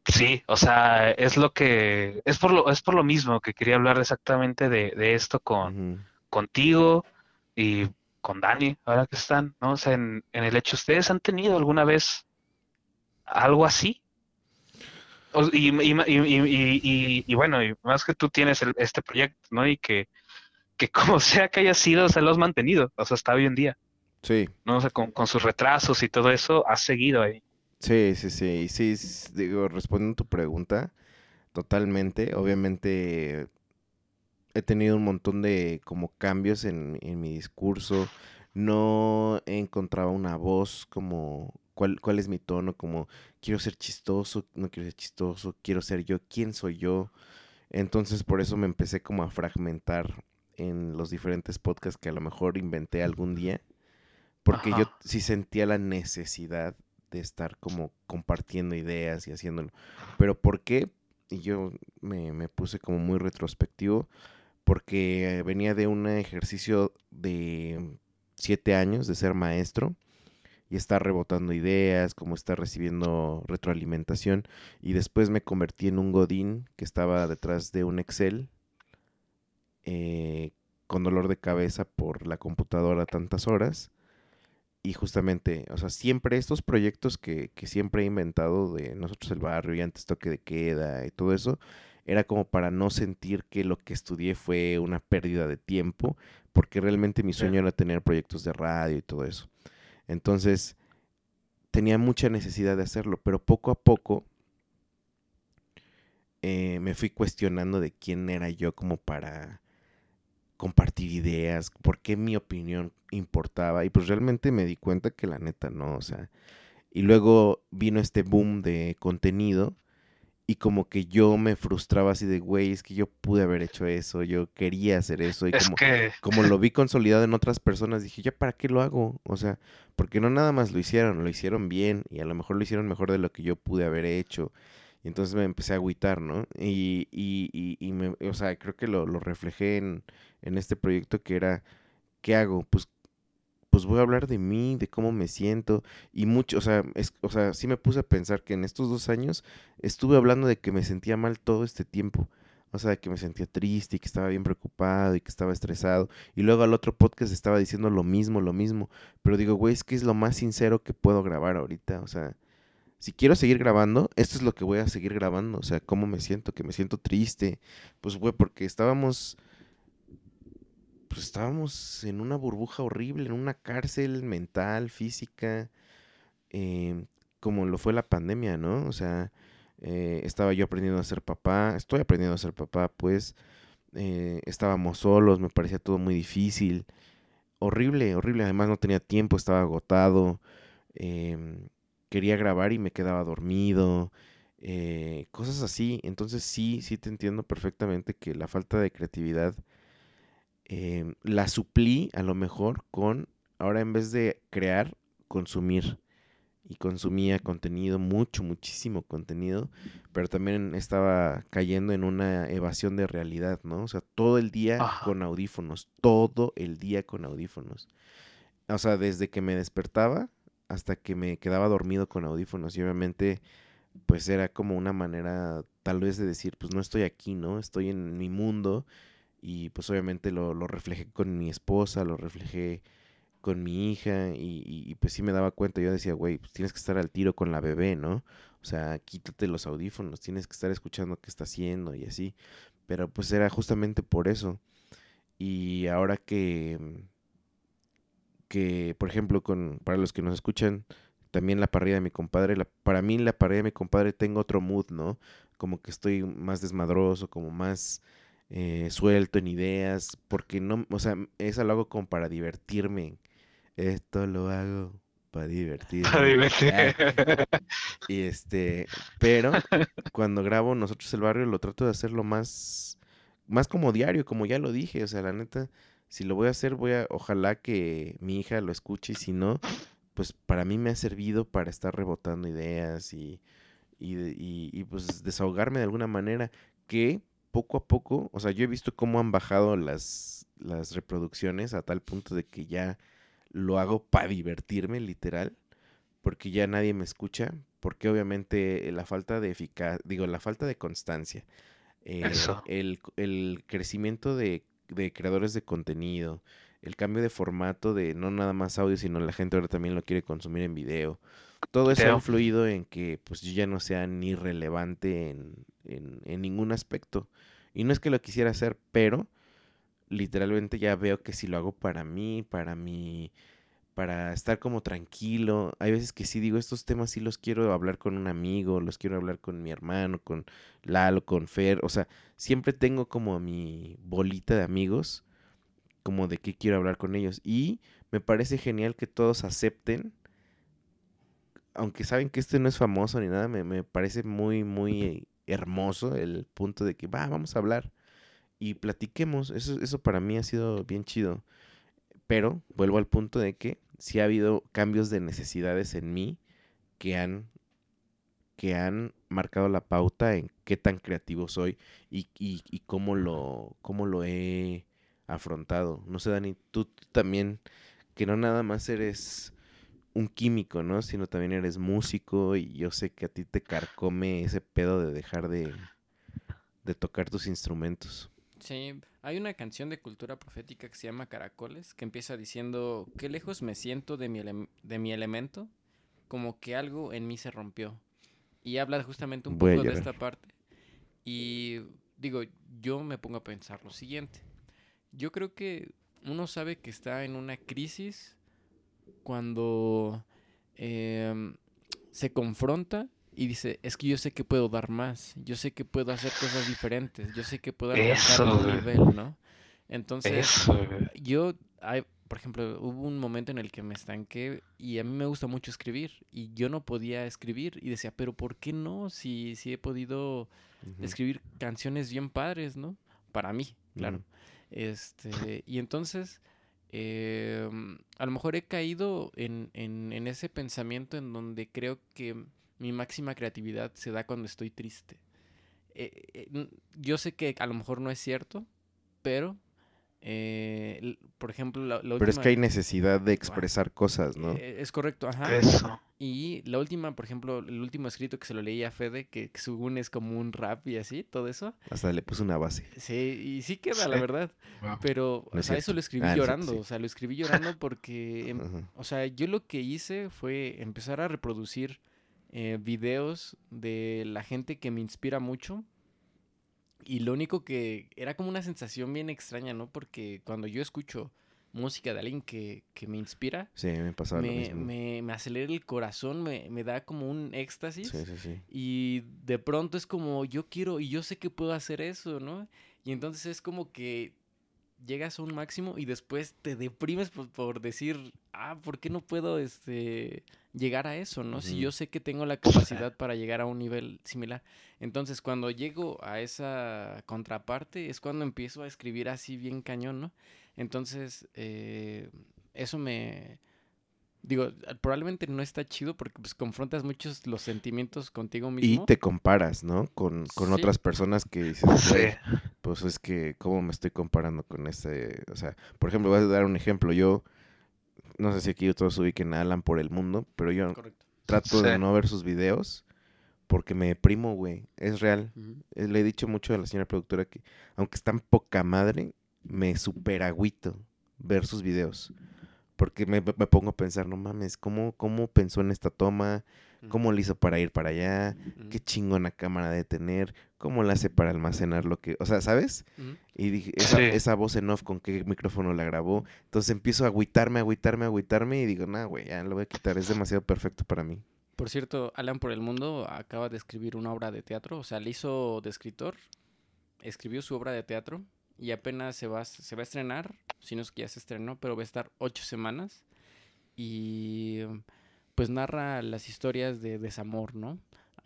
sí, o sea, es lo que, es por lo, es por lo mismo que quería hablar exactamente de, de esto con, contigo y con Dani, ahora que están, ¿no? O sea, en, en el hecho, ¿ustedes han tenido alguna vez algo así? Y, bueno, y más que tú tienes el- este proyecto, ¿no? Y que, que como sea que haya sido, se lo has mantenido, o sea, hasta hoy en día, Sí, ¿no? O sea, con, con sus retrasos y todo eso, has seguido ahí. sí, sí, sí. Y sí, digo, respondiendo a tu pregunta, totalmente. Obviamente he tenido un montón de como cambios en, en mi discurso. No encontraba una voz como cuál, cuál es mi tono, como quiero ser chistoso, no quiero ser chistoso, quiero ser yo, quién soy yo. Entonces por eso me empecé como a fragmentar en los diferentes podcasts que a lo mejor inventé algún día. Porque yo sí sentía la necesidad de estar como compartiendo ideas y haciéndolo. Pero ¿por qué? Y yo me, me puse como muy retrospectivo porque venía de un ejercicio de siete años de ser maestro y estar rebotando ideas, como estar recibiendo retroalimentación y después me convertí en un godín que estaba detrás de un Excel eh, con dolor de cabeza por la computadora tantas horas y justamente, o sea, siempre estos proyectos que, que siempre he inventado de nosotros el barrio y antes toque de queda y todo eso, era como para no sentir que lo que estudié fue una pérdida de tiempo, porque realmente mi sueño era tener proyectos de radio y todo eso. Entonces, tenía mucha necesidad de hacerlo, pero poco a poco eh, me fui cuestionando de quién era yo como para compartir ideas, por qué mi opinión importaba y pues realmente me di cuenta que la neta no, o sea, y luego vino este boom de contenido y como que yo me frustraba así de, güey, es que yo pude haber hecho eso, yo quería hacer eso y Es como, que, como lo vi consolidado en otras personas, dije, ¿ya para qué lo hago? O sea, porque no nada más lo hicieron, lo hicieron bien y a lo mejor lo hicieron mejor de lo que yo pude haber hecho. Y entonces me empecé a agüitar, ¿no? Y, y, y, y me, o sea, creo que lo, lo reflejé en, en este proyecto que era, ¿qué hago? Pues, pues voy a hablar de mí, de cómo me siento. Y mucho, o sea, o sea, sí me puse a pensar que en estos dos años estuve hablando de que me sentía mal todo este tiempo. O sea, que me sentía triste y que estaba bien preocupado y que estaba estresado. Y luego al otro podcast estaba diciendo lo mismo, lo mismo. Pero digo, güey, es que es lo más sincero que puedo grabar ahorita. O sea, si quiero seguir grabando, esto es lo que voy a seguir grabando. O sea, cómo me siento, que me siento triste. Pues, güey, porque estábamos. Pues estábamos en una burbuja horrible, en una cárcel mental, física, eh, como lo fue la pandemia, ¿no? O sea, eh, estaba yo aprendiendo a ser papá, estoy aprendiendo a ser papá, pues eh, estábamos solos, me parecía todo muy difícil, horrible, horrible, además no tenía tiempo, estaba agotado, em, quería grabar y me quedaba dormido, eh, cosas así, entonces sí, sí te entiendo perfectamente que la falta de creatividad em, la suplí a lo mejor con, ahora en vez de crear, consumir y consumía contenido, mucho, muchísimo contenido, pero también estaba cayendo en una evasión de realidad, ¿no? O sea, todo el día Ajá. con audífonos, todo el día con audífonos. O sea, desde que me despertaba hasta que me quedaba dormido con audífonos y obviamente pues era como una manera tal vez de decir, pues no estoy aquí, ¿no? Estoy en mi mundo y pues obviamente lo, lo reflejé con mi esposa, lo reflejé con mi hija y, y- pues sí me daba cuenta, yo decía, güey, pues tienes que estar al tiro con la bebé, ¿no? O sea, quítate los audífonos, tienes que estar escuchando qué está haciendo y así. Pero pues era justamente por eso. Y ahora que, que por ejemplo, con, para los que nos escuchan, también la parrilla de mi compadre, la- para mí la parrilla de mi compadre tengo otro mood, ¿no? Como que estoy más desmadroso, como más eh, suelto en ideas, porque no, o sea, eso lo hago como para divertirme. Esto lo hago para divertir. Para divertir. Y este, pero cuando grabo nosotros el barrio lo trato de hacerlo más, más como diario, como ya lo dije. O sea, la neta, si lo voy a hacer, voy a, ojalá que mi hija lo escuche y si no, pues para mí me ha servido para estar rebotando ideas y, y, y- y, pues desahogarme de alguna manera que poco a poco, o sea, yo he visto cómo han bajado las, las reproducciones a tal punto de que ya lo hago para divertirme, literal, porque ya nadie me escucha, porque obviamente la falta de eficaz, digo, la falta de constancia, eh, Eso. el, el crecimiento de, de creadores de contenido, el cambio de formato de no nada más audio, sino la gente ahora también lo quiere consumir en video. Todo eso ha influido en que pues yo ya no sea ni relevante en, en, ningún aspecto. Y no es que lo quisiera hacer, pero literalmente ya veo que si lo hago para mí, para mi, para estar como tranquilo. Hay veces que sí digo, estos temas sí los quiero hablar con un amigo, los quiero hablar con mi hermano, con Lalo, con Fer. O sea, siempre tengo como mi bolita de amigos, como de qué quiero hablar con ellos. Y me parece genial que todos acepten, aunque saben que este no es famoso ni nada, me, me parece muy, muy hermoso el punto de que, va, vamos a hablar y platiquemos. Eso, eso para mí ha sido bien chido. Pero vuelvo al punto de que sí ha habido cambios de necesidades en mí que han, que han marcado la pauta en qué tan creativo soy y, y, cómo, lo, cómo lo he afrontado. No sé, Dani, tú también, que no nada más eres un químico, ¿no? Sino también eres músico y yo sé que a ti te carcome ese pedo de dejar de, de tocar tus instrumentos. Sí, hay una canción de cultura profética que se llama Caracoles, que empieza diciendo, qué lejos me siento de mi, de mi elemento, como que algo en mí se rompió. Y habla justamente un poco de esta parte. Y digo, yo me pongo a pensar lo siguiente. Yo creo que uno sabe que está en una crisis cuando em, se confronta y dice, es que yo sé que puedo dar más, yo sé que puedo hacer cosas diferentes, yo sé que puedo alcanzar un nivel, ¿no? Entonces, Eso, yo, hay- por ejemplo, hubo un momento en el que me estanqué y a mí me gusta mucho escribir y yo no podía escribir y decía, pero ¿por qué no? Si, si he podido escribir canciones bien padres, ¿no? Para mí, claro. Este, y entonces, eh, a lo mejor he caído en, en, ese pensamiento en donde creo que mi máxima creatividad se da cuando estoy triste. Eh, eh, yo sé que a lo mejor no es cierto, pero, eh, por ejemplo, la, la Pero es que hay necesidad de expresar cosas, ¿no? eh, es correcto, ajá. Eso. Y la última, por ejemplo, el último escrito que se lo leí a Fede, que, que según es como un rap y así, todo eso. Hasta le puse una base. Sí, y sí queda, la verdad. Pero, No o sea, eso lo escribí Ah, cierto, llorando. sí. O sea, lo escribí llorando porque, em, o sea, yo lo que hice fue empezar a reproducir eh, videos de la gente que me inspira mucho. Y lo único que era como una sensación bien extraña, ¿no? Porque cuando yo escucho música de alguien que, que me inspira, Sí, me pasaba lo me, mismo. me, me acelera el corazón, me, me da como un éxtasis. Sí, sí, sí. Y de pronto es como, yo quiero y yo sé que puedo hacer eso, ¿no? Y entonces es como que llegas a un máximo y después te deprimes por, por decir, ah, ¿por qué no puedo este, llegar a eso, no? Si yo sé que tengo la capacidad para llegar a un nivel similar. Entonces, cuando llego a esa contraparte es cuando empiezo a escribir así bien cañón, ¿no? Entonces, eh, eso me... Digo, probablemente no está chido porque pues confrontas muchos los sentimientos contigo Y mismo. te comparas, ¿no? Con, con Sí. otras personas que dices, Sí. "Güey, pues es que, ¿cómo me estoy comparando con este? O sea, por ejemplo, voy a dar un ejemplo. Yo, no sé si aquí todos ubiquen a Alan por el mundo, pero yo Correcto. trato de no ver sus videos porque me deprimo, güey. Es real. Eh, Le he dicho mucho a la señora productora que, aunque están poca madre, me super agüito ver sus videos. Porque me, me pongo a pensar, no mames, ¿cómo, ¿cómo pensó en esta toma? ¿Cómo le hizo para ir para allá? ¿Qué chingona cámara de tener? ¿Cómo la hace para almacenar lo que...? O sea, ¿sabes? Y dije, esa, Sí. esa voz en off, ¿con qué micrófono la grabó? Entonces empiezo a agüitarme, agüitarme, agüitarme y digo, nah, güey, ya lo voy a quitar. Es demasiado perfecto para mí. Por cierto, Alan por el Mundo acaba de escribir una obra de teatro. O sea, le hizo de escritor, escribió su obra de teatro y apenas se va, se va a estrenar, si no es que ya se estrenó, pero va a estar ocho semanas. y pues narra las historias de desamor, ¿no?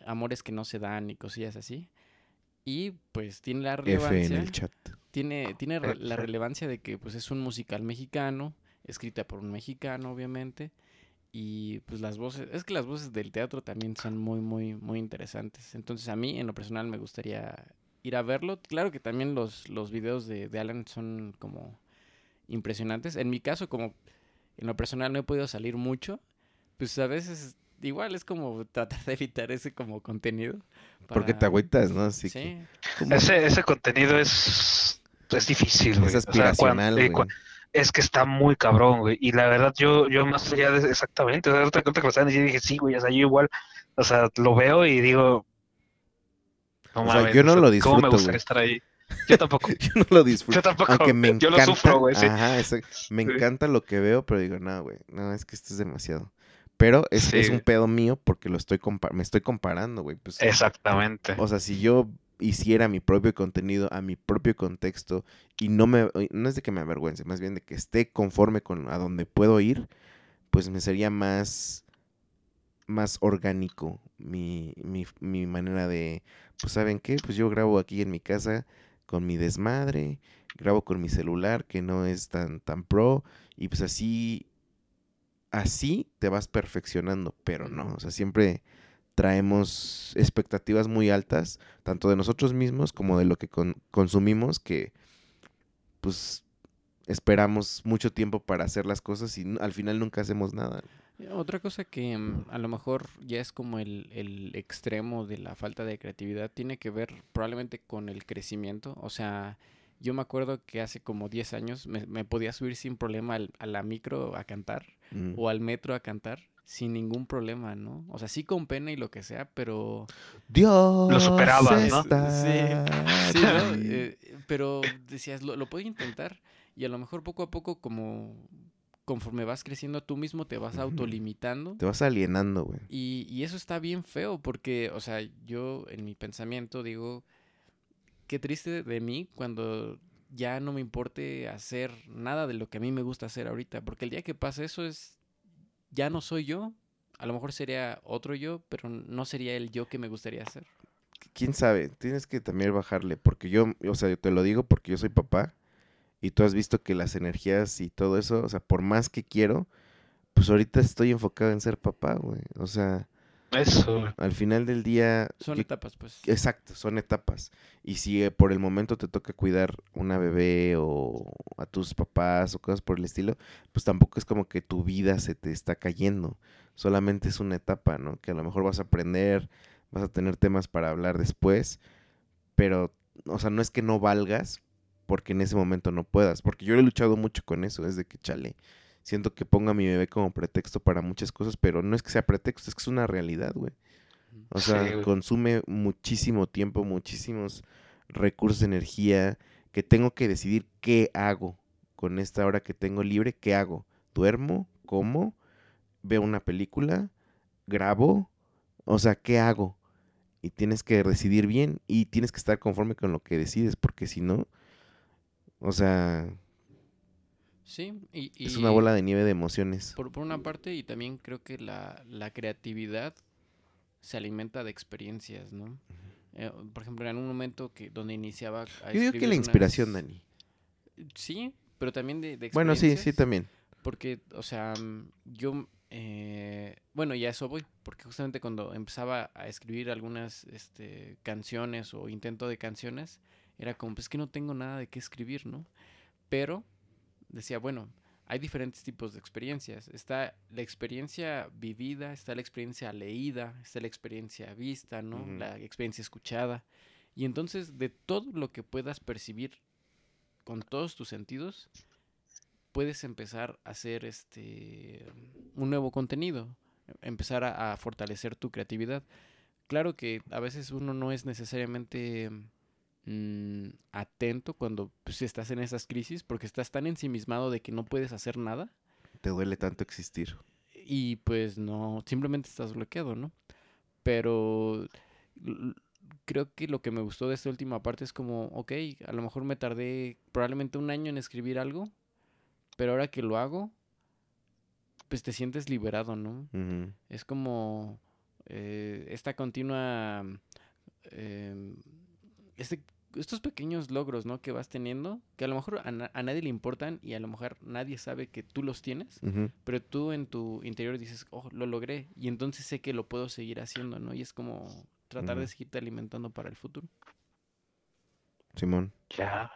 Amores que no se dan y cosillas así. Y pues tiene la F relevancia. en el chat. Tiene, tiene re- la F. relevancia de que pues es un musical mexicano, escrita por un mexicano, obviamente. Y pues las voces, es que las voces del teatro también son muy, muy, muy interesantes. Entonces a mí, en lo personal, me gustaría ir a verlo. Claro que también los, los videos de, de Alan son como impresionantes. En mi caso, como en lo personal no he podido salir mucho, pues a veces igual es como tratar de evitar ese como contenido. Porque te agüitas, ¿no? Así Sí. Ese, ese contenido es, es difícil, güey. Es O sea, cuan- aspiracional, eh, es que está muy cabrón, güey. Y la verdad, yo, yo más allá de exactamente, o sea, ahorita que me estaban diciendo, dije, sí, güey, o sea, yo igual, o sea, lo veo y digo, no O sea, mames, yo no o sea, lo ¿Cómo me disfruto, gustaría güey. estar ahí? Yo tampoco. Yo no lo disfruto. Yo tampoco. Aunque me yo encanta. lo sufro, güey, sí. Ajá, exacto. Me Sí. encanta lo que veo, pero digo, no, güey. No, es que esto es demasiado. Pero es, Sí, es un pedo mío porque lo estoy me estoy comparando, güey. Pues, Exactamente. o sea, si yo hiciera mi propio contenido a mi propio contexto y no me no es de que me avergüence, más bien de que esté conforme con a donde puedo ir, pues me sería más más orgánico mi, mi, mi manera de, pues saben qué, pues yo grabo aquí en mi casa con mi desmadre, grabo con mi celular que no es tan tan pro y pues así así te vas perfeccionando, pero no, o sea, siempre traemos expectativas muy altas, tanto de nosotros mismos como de lo que con- consumimos, que pues esperamos mucho tiempo para hacer las cosas y al final nunca hacemos nada. Otra cosa que mm, a lo mejor ya es como el, el extremo de la falta de creatividad tiene que ver probablemente con el crecimiento. O sea, yo me acuerdo que hace como 10 años me, me podía subir sin problema al- a la micro a cantar Mm. o al metro a cantar sin ningún problema, ¿no? O sea, sí con pena y lo que sea, pero... Dios superabas, ¿no? está Sí, ¿no? Eh, pero decías, lo, lo puedo intentar y a lo mejor poco a poco como conforme vas creciendo tú mismo te vas autolimitando Te vas alienando, güey. y, y eso está bien feo porque, o sea, yo en mi pensamiento digo, qué triste de mí cuando ya no me importe hacer nada de lo que a mí me gusta hacer ahorita, porque el día que pasa eso es, ya no soy yo, a lo mejor sería otro yo, pero no sería el yo que me gustaría hacer. quién sabe, tienes que también bajarle, porque yo, o sea, yo te lo digo porque yo soy papá y tú has visto que las energías y todo eso, o sea, por más que quiero, pues ahorita estoy enfocado en ser papá, güey. O sea, Eso, al final del día, Son etapas, pues. exacto, son etapas. Y si eh, por el momento te toca cuidar una bebé o a tus papás o cosas por el estilo, pues tampoco es como que tu vida se te está cayendo. Solamente es una etapa, ¿no? Que a lo mejor vas a aprender, vas a tener temas para hablar después, pero, o sea, no es que no valgas porque en ese momento no puedas. Porque yo he luchado mucho con eso, desde que chale. Siento que pongo a mi bebé como pretexto para muchas cosas, pero no es que sea pretexto, es que es una realidad, güey. O sea, consume muchísimo tiempo, muchísimos recursos de energía, que tengo que decidir qué hago con esta hora que tengo libre, qué hago. ¿Duermo? ¿Como? ¿Veo una película? ¿Grabo? O sea, ¿qué hago? Y tienes que decidir bien y tienes que estar conforme con lo que decides, porque si no, o sea, Sí, y, es una bola de nieve de emociones. Por, por una parte, y también creo que la, la creatividad se alimenta de experiencias, ¿no? Eh, por ejemplo, en un momento que donde iniciaba a Yo digo que la inspiración, unas- Dani. Sí, pero también de, de Bueno, sí, sí, experiencias, también. Porque, o sea, mm, yo, eh, bueno, ya eso voy, porque justamente cuando empezaba a escribir algunas este, canciones o intento de canciones, era como, pues que no tengo nada de qué escribir, ¿no? Pero decía, bueno, hay diferentes tipos de experiencias. Está la experiencia vivida, está la experiencia leída, está la experiencia vista, ¿no? La experiencia escuchada. Y entonces, de todo lo que puedas percibir con todos tus sentidos, puedes empezar a hacer este un nuevo contenido, empezar a, a fortalecer tu creatividad. Claro que a veces uno no es necesariamente mm, atento cuando pues, estás en esas crisis porque estás tan ensimismado de que no puedes hacer nada Te duele tanto existir. y pues no, simplemente estás bloqueado, ¿no? Pero creo que lo que me gustó de esta última parte es como, ok, a lo mejor me tardé probablemente un año en escribir algo, pero ahora que lo hago, pues te sientes liberado, ¿no? Es como eh, esta continua, em, este, estos pequeños logros, ¿no? Que vas teniendo, que a lo mejor a, na- a nadie le importan y a lo mejor nadie sabe que tú los tienes, pero tú en tu interior dices, oh, lo logré y entonces sé que lo puedo seguir haciendo, ¿no? Y es como tratar de seguirte alimentando para el futuro. Simón, Ya.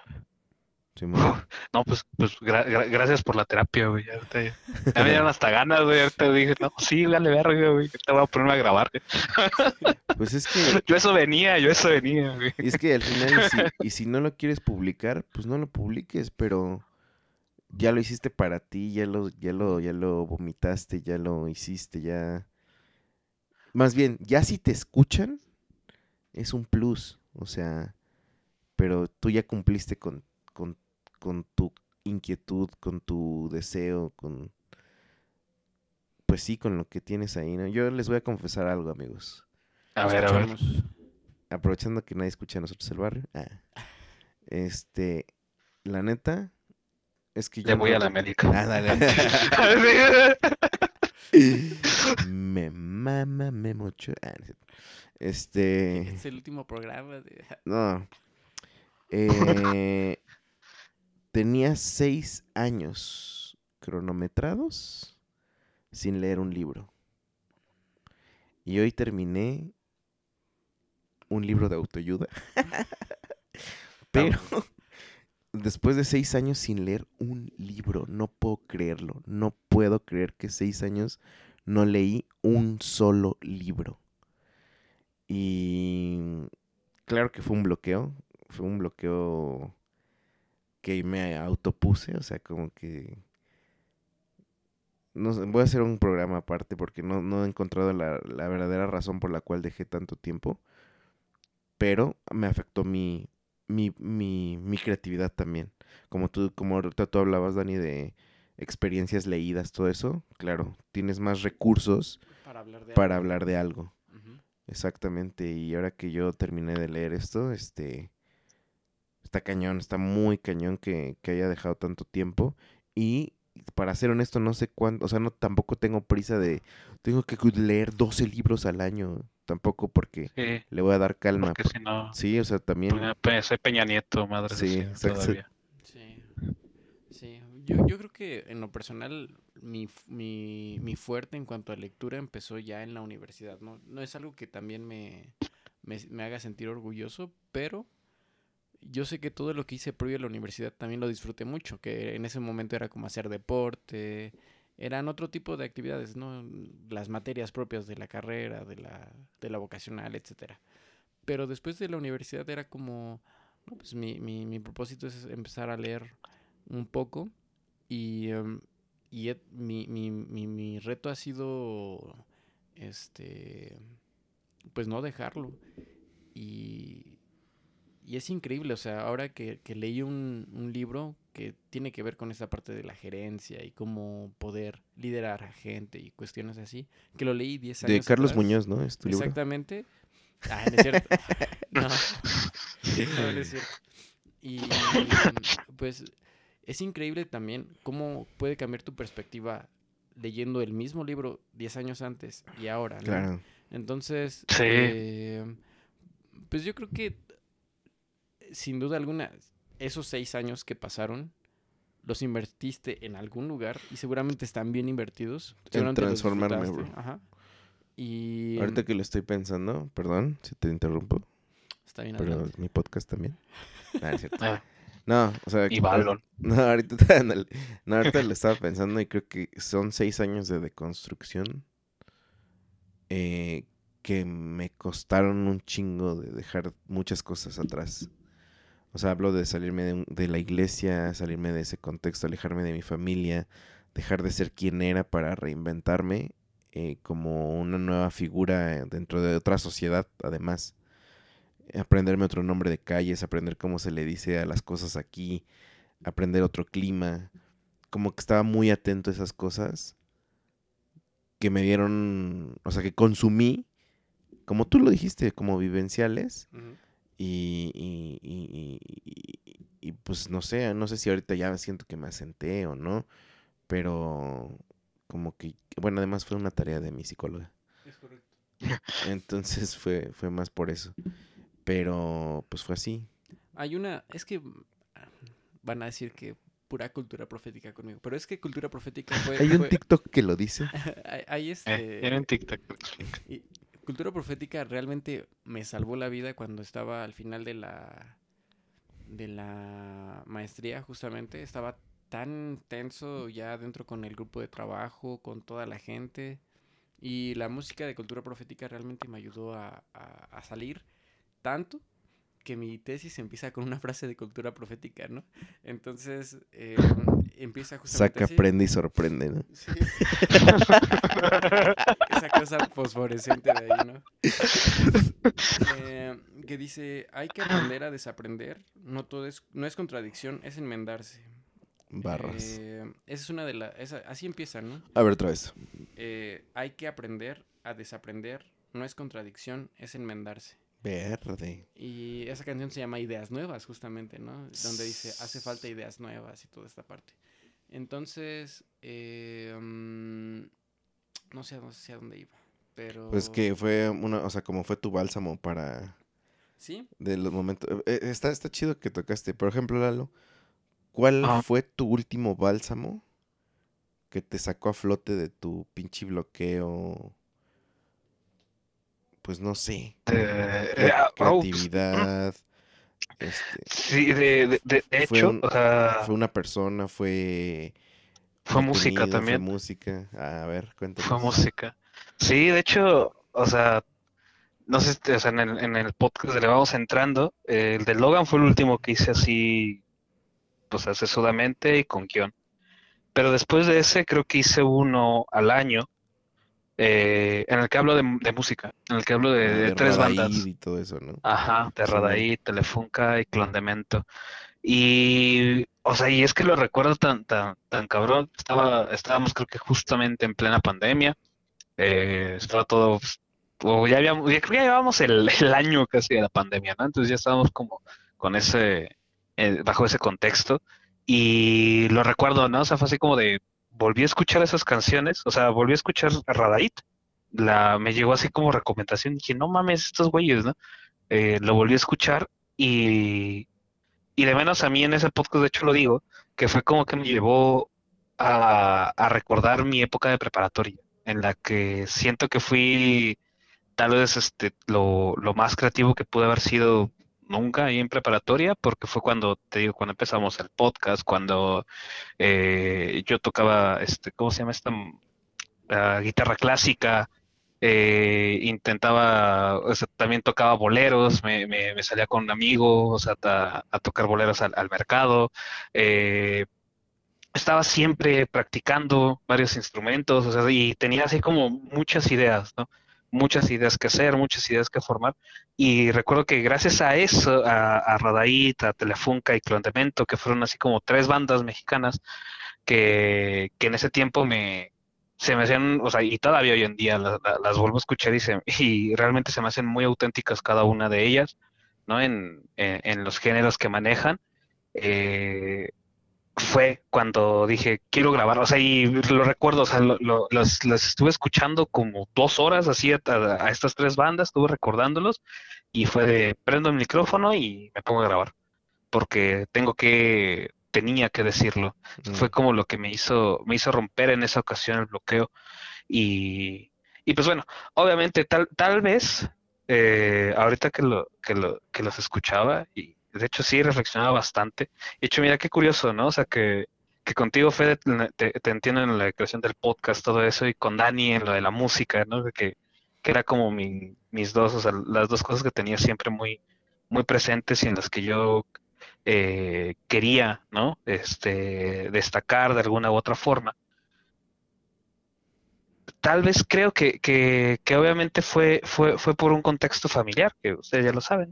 No, pues, pues gra- gra- gracias por la terapia, güey. Ya, ahorita ya- ya me dieron hasta ganas, güey. Ahorita dije, no, sí, dale verga, güey. Te voy a ponerme a grabar. güey. Pues es que, Yo eso venía, yo eso venía, güey. es que al final, y si, y si no lo quieres publicar, pues no lo publiques, pero ya lo hiciste para ti, ya lo, ya lo, ya lo vomitaste, ya lo hiciste, ya. Más bien, ya si te escuchan, es un plus. O sea, pero tú ya cumpliste con, con, con tu inquietud, con tu deseo, con. Pues sí, con lo que tienes ahí, ¿no? Yo les voy a confesar algo, amigos. A ver, a ver. Aprovechando que nadie escucha a nosotros el barrio. ah, Este, la neta, es que yo. Le voy no- a la América. Ah, dale. me mama, me mocho. Ah. Este, Es el último programa de... no. Eh, tenía seis años cronometrados sin leer un libro. Y hoy terminé un libro de autoayuda. Pero después de seis años sin leer un libro, no puedo creerlo. No puedo creer que seis años no leí un solo libro. Y claro que fue un bloqueo. Fue un bloqueo que me autopuse. O sea, como que... No voy a hacer un programa aparte porque no, no he encontrado la, la verdadera razón por la cual dejé tanto tiempo. Pero me afectó mi, mi, mi, mi creatividad también. Como tú, como ahorita tú hablabas, Dani, de experiencias leídas, todo eso. Claro, tienes más recursos Para hablar de para algo. hablar de algo. Ujú. Exactamente. Y ahora que yo terminé de leer esto, este. Está cañón, está muy cañón que, que haya dejado tanto tiempo. Y para ser honesto, no sé cuánto. O sea, no tampoco tengo prisa de. Tengo que leer 12 libros al año. Tampoco porque Sí, le voy a dar calma. porque por- si no, Sí, o sea, también. Soy Peña Nieto, madre Sí, sí, exacto. todavía. Sí, sí. Yo, yo creo que en lo personal mi, mi, mi fuerte en cuanto a lectura empezó ya en la universidad, ¿no? No es algo que también me, me, me haga sentir orgulloso, pero yo sé que todo lo que hice previo a la universidad también lo disfruté mucho, que en ese momento era como hacer deporte, eran otro tipo de actividades, ¿no? Las materias propias de la carrera, de la, de la vocacional, etcétera. Pero después de la universidad era como, pues mi, mi, mi propósito es empezar a leer un poco y, em, y mi, mi, mi reto ha sido, este, pues no dejarlo. Y, y es increíble, o sea, ahora que, que leí un, un libro que tiene que ver con esta parte de la gerencia y cómo poder liderar a gente y cuestiones así, que lo leí 10 años De Carlos atrás. Muñoz, ¿no? Es tu libro. Exactamente. Ah, no es cierto. No, no, no es cierto. Y pues es increíble también cómo puede cambiar tu perspectiva leyendo el mismo libro 10 años antes y ahora, ¿no? Claro. Entonces, Sí. eh, pues yo creo que sin duda alguna esos seis años que pasaron los invertiste en algún lugar y seguramente están bien invertidos. En transformarme, bro. Ajá. Y Ahorita que lo estoy pensando, perdón si te interrumpo, está bien pero adelante. mi podcast también. Ah, es cierto. Ah, No, o sea, y Balón. No, ahorita, no, ahorita lo estaba pensando y creo que son seis años de deconstrucción eh, que me costaron un chingo de dejar muchas cosas atrás. O sea, hablo de salirme de, de la iglesia, salirme de ese contexto, alejarme de mi familia, dejar de ser quien era para reinventarme eh, como una nueva figura dentro de otra sociedad, además aprenderme otro nombre de calles, aprender cómo se le dice a las cosas aquí, aprender otro clima. Como que estaba muy atento a esas cosas que me dieron, o sea, que consumí, como tú lo dijiste, como vivenciales. Y, y- y- y- y, pues no sé, no sé si ahorita ya siento que me asenté o no, pero como que, bueno, además fue una tarea de mi psicóloga. Es correcto. Entonces fue, fue más por eso. Pero pues fue así. Hay una, es que ah, van a decir que pura cultura profética conmigo, pero es que cultura profética fue... Hay un fue- TikTok que lo dice. hay, hay Eh, este... tiene un TikTok. y cultura profética realmente me salvó la vida cuando estaba al final de la de la maestría justamente estaba tan tenso ya dentro con el grupo de trabajo con toda la gente y la música de cultura profética realmente me ayudó a, a- a salir tanto que mi tesis empieza con una frase de cultura profética, ¿no? Entonces eh, empieza justamente Saca, así. prende y sorprende, ¿no? Sí. Cosa fosforescente de ahí, ¿no? Eh, que dice, hay que aprender a desaprender. No todo es, no es contradicción, es enmendarse. Barras. Eh, esa es una de las... Así empieza, ¿no? A ver otra vez. Eh, hay que aprender a desaprender. No es contradicción, es enmendarse. Verde. Y esa canción se llama Ideas Nuevas, justamente, ¿no? Donde dice, hace falta ideas nuevas y toda esta parte. Entonces, eh, mm, no sé, no sé a dónde iba, pero... Pues que fue una, o sea, como fue tu bálsamo para Sí, de los momentos. eh, está, está chido que tocaste. Por ejemplo, Lalo, ¿cuál Ajá. fue tu último bálsamo que te sacó a flote de tu pinche bloqueo? Pues no sé. Eh, eh, ah, oh. Este, sí, de, de, hecho, un- o sea, fue una persona, fue. Fue música también. Fue música. A ver, cuéntanos. Fue música. Sí, de hecho, o sea, no sé, o sea, en el, en el podcast le vamos entrando. eh, el de Logan fue el último que hice así, pues sesudamente y con guion. Pero después de ese, creo que hice uno al año, eh, en el que hablo de, de música, en el que hablo de, Ah, de de tres Radaid bandas. y todo eso, ¿no? Ajá, de Radaí, Telefunca y Clondemento. Y, o sea, y es que lo recuerdo tan, tan, tan cabrón. Estaba, estábamos creo que justamente en plena pandemia. Eh, estaba todo, pues, o ya llevábamos el, el año casi de la pandemia, ¿no? Entonces ya estábamos como con ese, eh, bajo ese contexto. Y lo recuerdo, ¿no? O sea, fue así como de, volví a escuchar esas canciones, o sea, volví a escuchar a Radaít. La, me llegó así como recomendación, dije, no mames, estos güeyes, ¿no? eh, lo volví a escuchar y, y de menos a mí en ese podcast, de hecho lo digo, que fue como que me llevó a, recordar mi época de preparatoria, en la que siento que fui tal vez este, lo, lo más creativo que pude haber sido nunca ahí en preparatoria, porque fue cuando, te digo, cuando empezamos el podcast, cuando eh, yo tocaba, este, ¿cómo se llama esta? Ah, guitarra clásica, eh, intentaba, también tocaba boleros, me, salía con un a, tocar boleros al, mercado. eh, estaba siempre practicando varios instrumentos, y tenía así como muchas ideas, ¿no? Muchas ideas que hacer, muchas ideas que formar. Y recuerdo que gracias a eso, a, a Radaít, a Telefunca y Clondemento, que fueron así como tres bandas mexicanas que en ese tiempo me, se me hacían, o sea, y todavía hoy en día la- la- las vuelvo a escuchar y, se- y realmente se me hacen muy auténticas cada una de ellas, ¿no? En, en, los géneros que manejan. Eh, fue cuando dije, quiero grabar, o sea, y lo recuerdo, o sea, lo- lo- las, las estuve escuchando como dos horas así a, a estas tres bandas, estuve recordándolos y fue de, prendo el micrófono y me pongo a grabar, porque tengo que, tenía que decirlo. Fue Mm. como lo que me hizo, me hizo romper en esa ocasión el bloqueo. Y, y pues bueno, obviamente tal, tal vez, eh, ahorita que lo, que lo, que los escuchaba, y de hecho sí reflexionaba bastante. De hecho, mira qué curioso, ¿no? O sea que, que contigo, Fede, te, te entiendo en la creación del podcast, todo eso, y con Dani en lo de la música, ¿no? Que, que era como mi, mis dos, o sea, las dos cosas que tenía siempre muy, muy presentes y en las que yo eh, quería, ¿no? Este, destacar de alguna u otra forma. Tal vez creo que, que, que obviamente fue, fue, fue por un contexto familiar, que ustedes ya lo saben.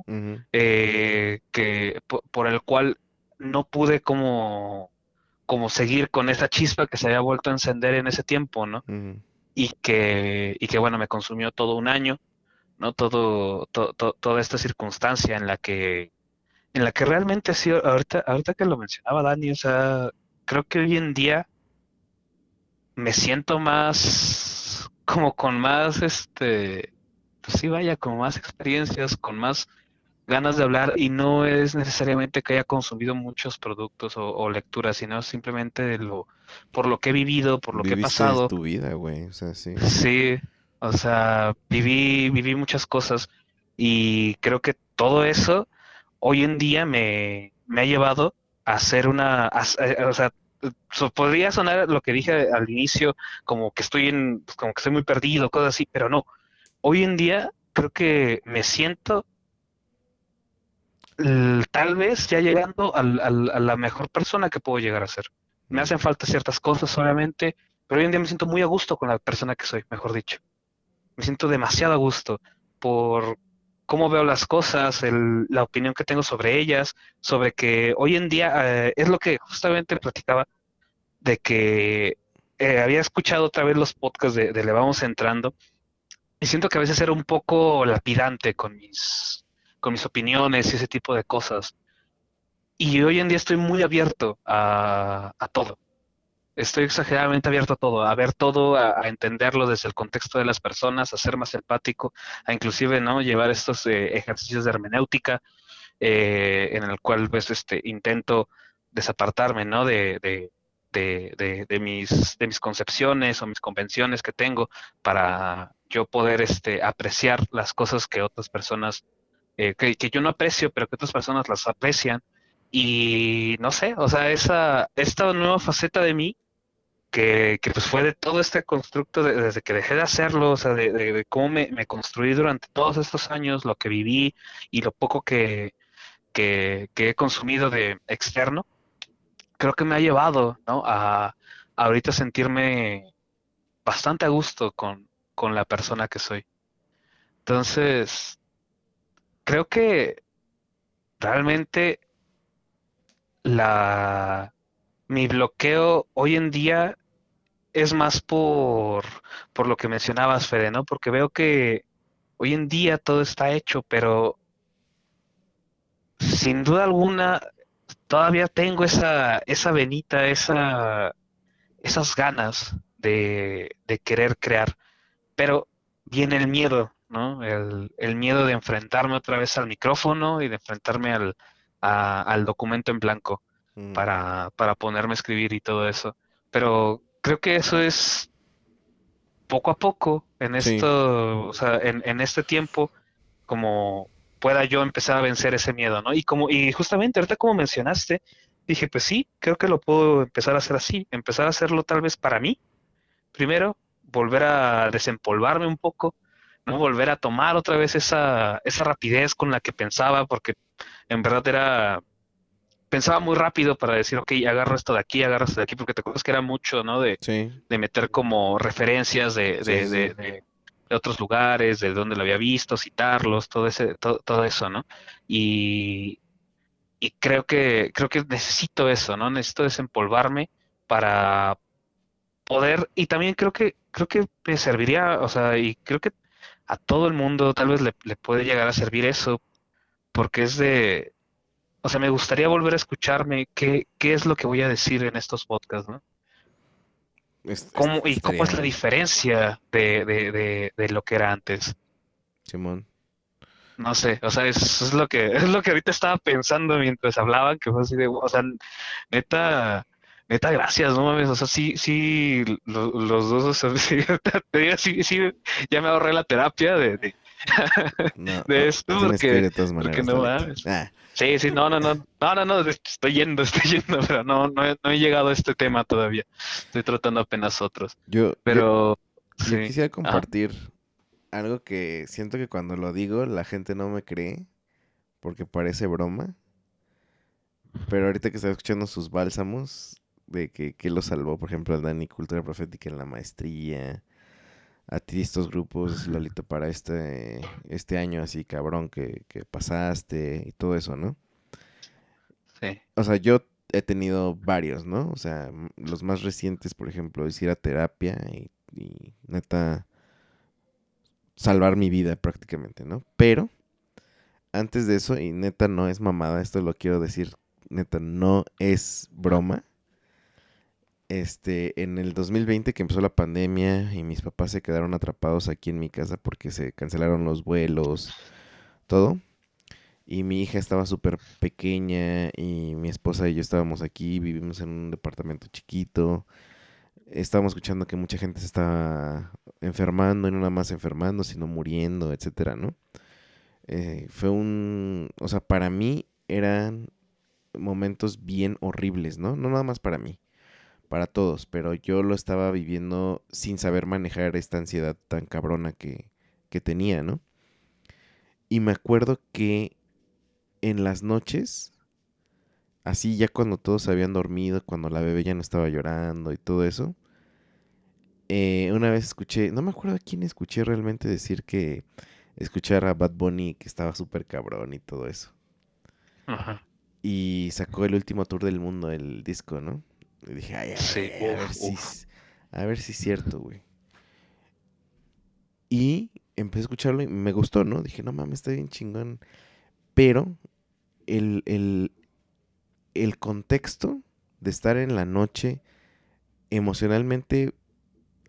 Eh, que, po- por, el cual no pude como, como seguir con esa chispa que se había vuelto a encender en ese tiempo, ¿no? Y que, y que bueno, me consumió todo un año, ¿no? Todo, to- to- toda esta circunstancia en la que, en la que realmente sí, ahorita, ahorita que lo mencionaba Dani, o sea, creo que hoy en día me siento más, como con más, este, pues sí, vaya, con más experiencias, con más ganas de hablar y no es necesariamente que haya consumido muchos productos o, lecturas, sino simplemente de lo, por lo que he vivido, por lo que he pasado. tu vida, güey, o sea, sí. Sí, o sea, viví, viví muchas cosas y creo que todo eso hoy en día me, me ha llevado a hacer una, o sea, podría sonar lo que dije al inicio, como que estoy en, como que estoy muy perdido, cosas así, pero no. Hoy en día creo que me siento tal vez ya llegando a la mejor persona que puedo llegar a ser. Me hacen falta ciertas cosas, obviamente, pero hoy en día me siento muy a gusto con la persona que soy, mejor dicho. Me siento demasiado a gusto por cómo veo las cosas, la opinión que tengo sobre ellas, sobre que hoy en día eh, es lo que justamente platicaba, de que eh, había escuchado otra vez los podcasts de, Le Vamos Entrando y siento que a veces era un poco lapidante con mis, con mis opiniones y ese tipo de cosas. Y hoy en día estoy muy abierto a todo estoy exageradamente abierto a todo, a ver todo, a, entenderlo desde el contexto de las personas, a ser más empático, a inclusive no llevar estos eh, ejercicios de hermenéutica eh, en el cual pues este intento desapartarme no de, de, de, de, mis de mis concepciones o mis convenciones que tengo para yo poder este apreciar las cosas que otras personas eh, que, que yo no aprecio pero que otras personas las aprecian. Y no sé, o sea, esa, esta nueva faceta de mí que, pues fue de todo este constructo desde que dejé de hacerlo, o sea, de, cómo me, construí durante todos estos años, lo que viví y lo poco que, que, he consumido de externo, creo que me ha llevado ¿no? a, ahorita sentirme bastante a gusto con, con la persona que soy. Entonces, creo que realmente la mi bloqueo hoy en día es más por, por lo que mencionabas, Fede, ¿no? Porque veo que hoy en día todo está hecho, pero sin duda alguna todavía tengo esa, esa venita, esa, esas ganas de, de querer crear. Pero viene el miedo, ¿no? El, el, miedo de enfrentarme otra vez al micrófono y de enfrentarme al, al documento en blanco mm. para, para ponerme a escribir y todo eso. Pero creo que eso es poco a poco en esto, o sea, en, este tiempo, como pueda yo empezar a vencer ese miedo, ¿no? Y como, y justamente ahorita como mencionaste, dije, pues sí, creo que lo puedo empezar a hacer así, empezar a hacerlo tal vez para mí, primero, volver a desempolvarme un poco, ¿no? Volver a tomar otra vez esa, esa rapidez con la que pensaba, porque en verdad era pensaba muy rápido para decir, ok, agarro esto de aquí, agarro esto de aquí, porque te acuerdas que era mucho, ¿no? De, de meter como referencias de, de, de, otros lugares, de donde lo había visto, citarlos, todo ese, todo, todo eso, ¿no? Y, y creo que, creo que necesito eso, ¿no? Necesito desempolvarme para poder, y también creo que, creo que me serviría, o sea, y creo que a todo el mundo tal vez le, le puede llegar a servir eso, porque es de, o sea, me gustaría volver a escucharme qué, qué es lo que voy a decir en estos podcasts, ¿no? ¿Cómo, ¿Y cómo es la diferencia de, de, de, lo que era antes? Simón. No sé, o sea, es, es, lo que es lo que ahorita estaba pensando mientras hablaban, que fue así de, o sea, neta, neta, gracias, no mames, o sea, sí, sí, los, dos, o sea, sí, sí, ya me ahorré la terapia de, de, de esto, porque, porque no mames. Ah. Sí, sí, no, no, no, no, no, no, estoy yendo, estoy yendo, pero no, no, he, no he llegado a este tema todavía. Estoy tratando apenas otros. Yo, pero yo, quisiera compartir algo que siento que cuando lo digo la gente no me cree porque parece broma. Pero ahorita que estaba escuchando sus bálsamos de que, que lo salvó, por ejemplo, al Dani Cultura Profética en la maestría, a ti estos grupos, Lolito, para este, este año así cabrón que, que pasaste y todo eso, ¿no? Sí. O sea, yo he tenido varios, ¿no? O sea, los más recientes, por ejemplo, es ir a terapia y, y, neta salvar mi vida prácticamente, ¿no? Pero antes de eso, y neta no es mamada, esto lo quiero decir, neta no es broma. Este, en el 2020 que empezó la pandemia y mis papás se quedaron atrapados aquí en mi casa porque se cancelaron los vuelos, todo. Y mi hija estaba súper pequeña y mi esposa y yo estábamos aquí, vivimos en un departamento chiquito. Estábamos escuchando que mucha gente se estaba enfermando y no nada más enfermando, sino muriendo, etcétera, ¿no? Eh, fue un, o sea, para mí eran momentos bien horribles, ¿no? No nada más para mí, para todos, pero yo lo estaba viviendo sin saber manejar esta ansiedad tan cabrona que, que tenía, ¿no? Y me acuerdo que en las noches, así ya cuando todos habían dormido, cuando la bebé ya no estaba llorando y todo eso, eh, una vez escuché, no me acuerdo a quién escuché realmente decir que escuchar a Bad Bunny que estaba súper cabrón y todo eso. Ajá. Y sacó el último tour del mundo, el disco, ¿no? Y dije, ay, a, Sí, ver, a ver uf, si, a ver si es cierto, güey. Y empecé a escucharlo y me gustó, ¿no? Dije, no mames, está bien chingón. Pero el, el, el contexto de estar en la noche emocionalmente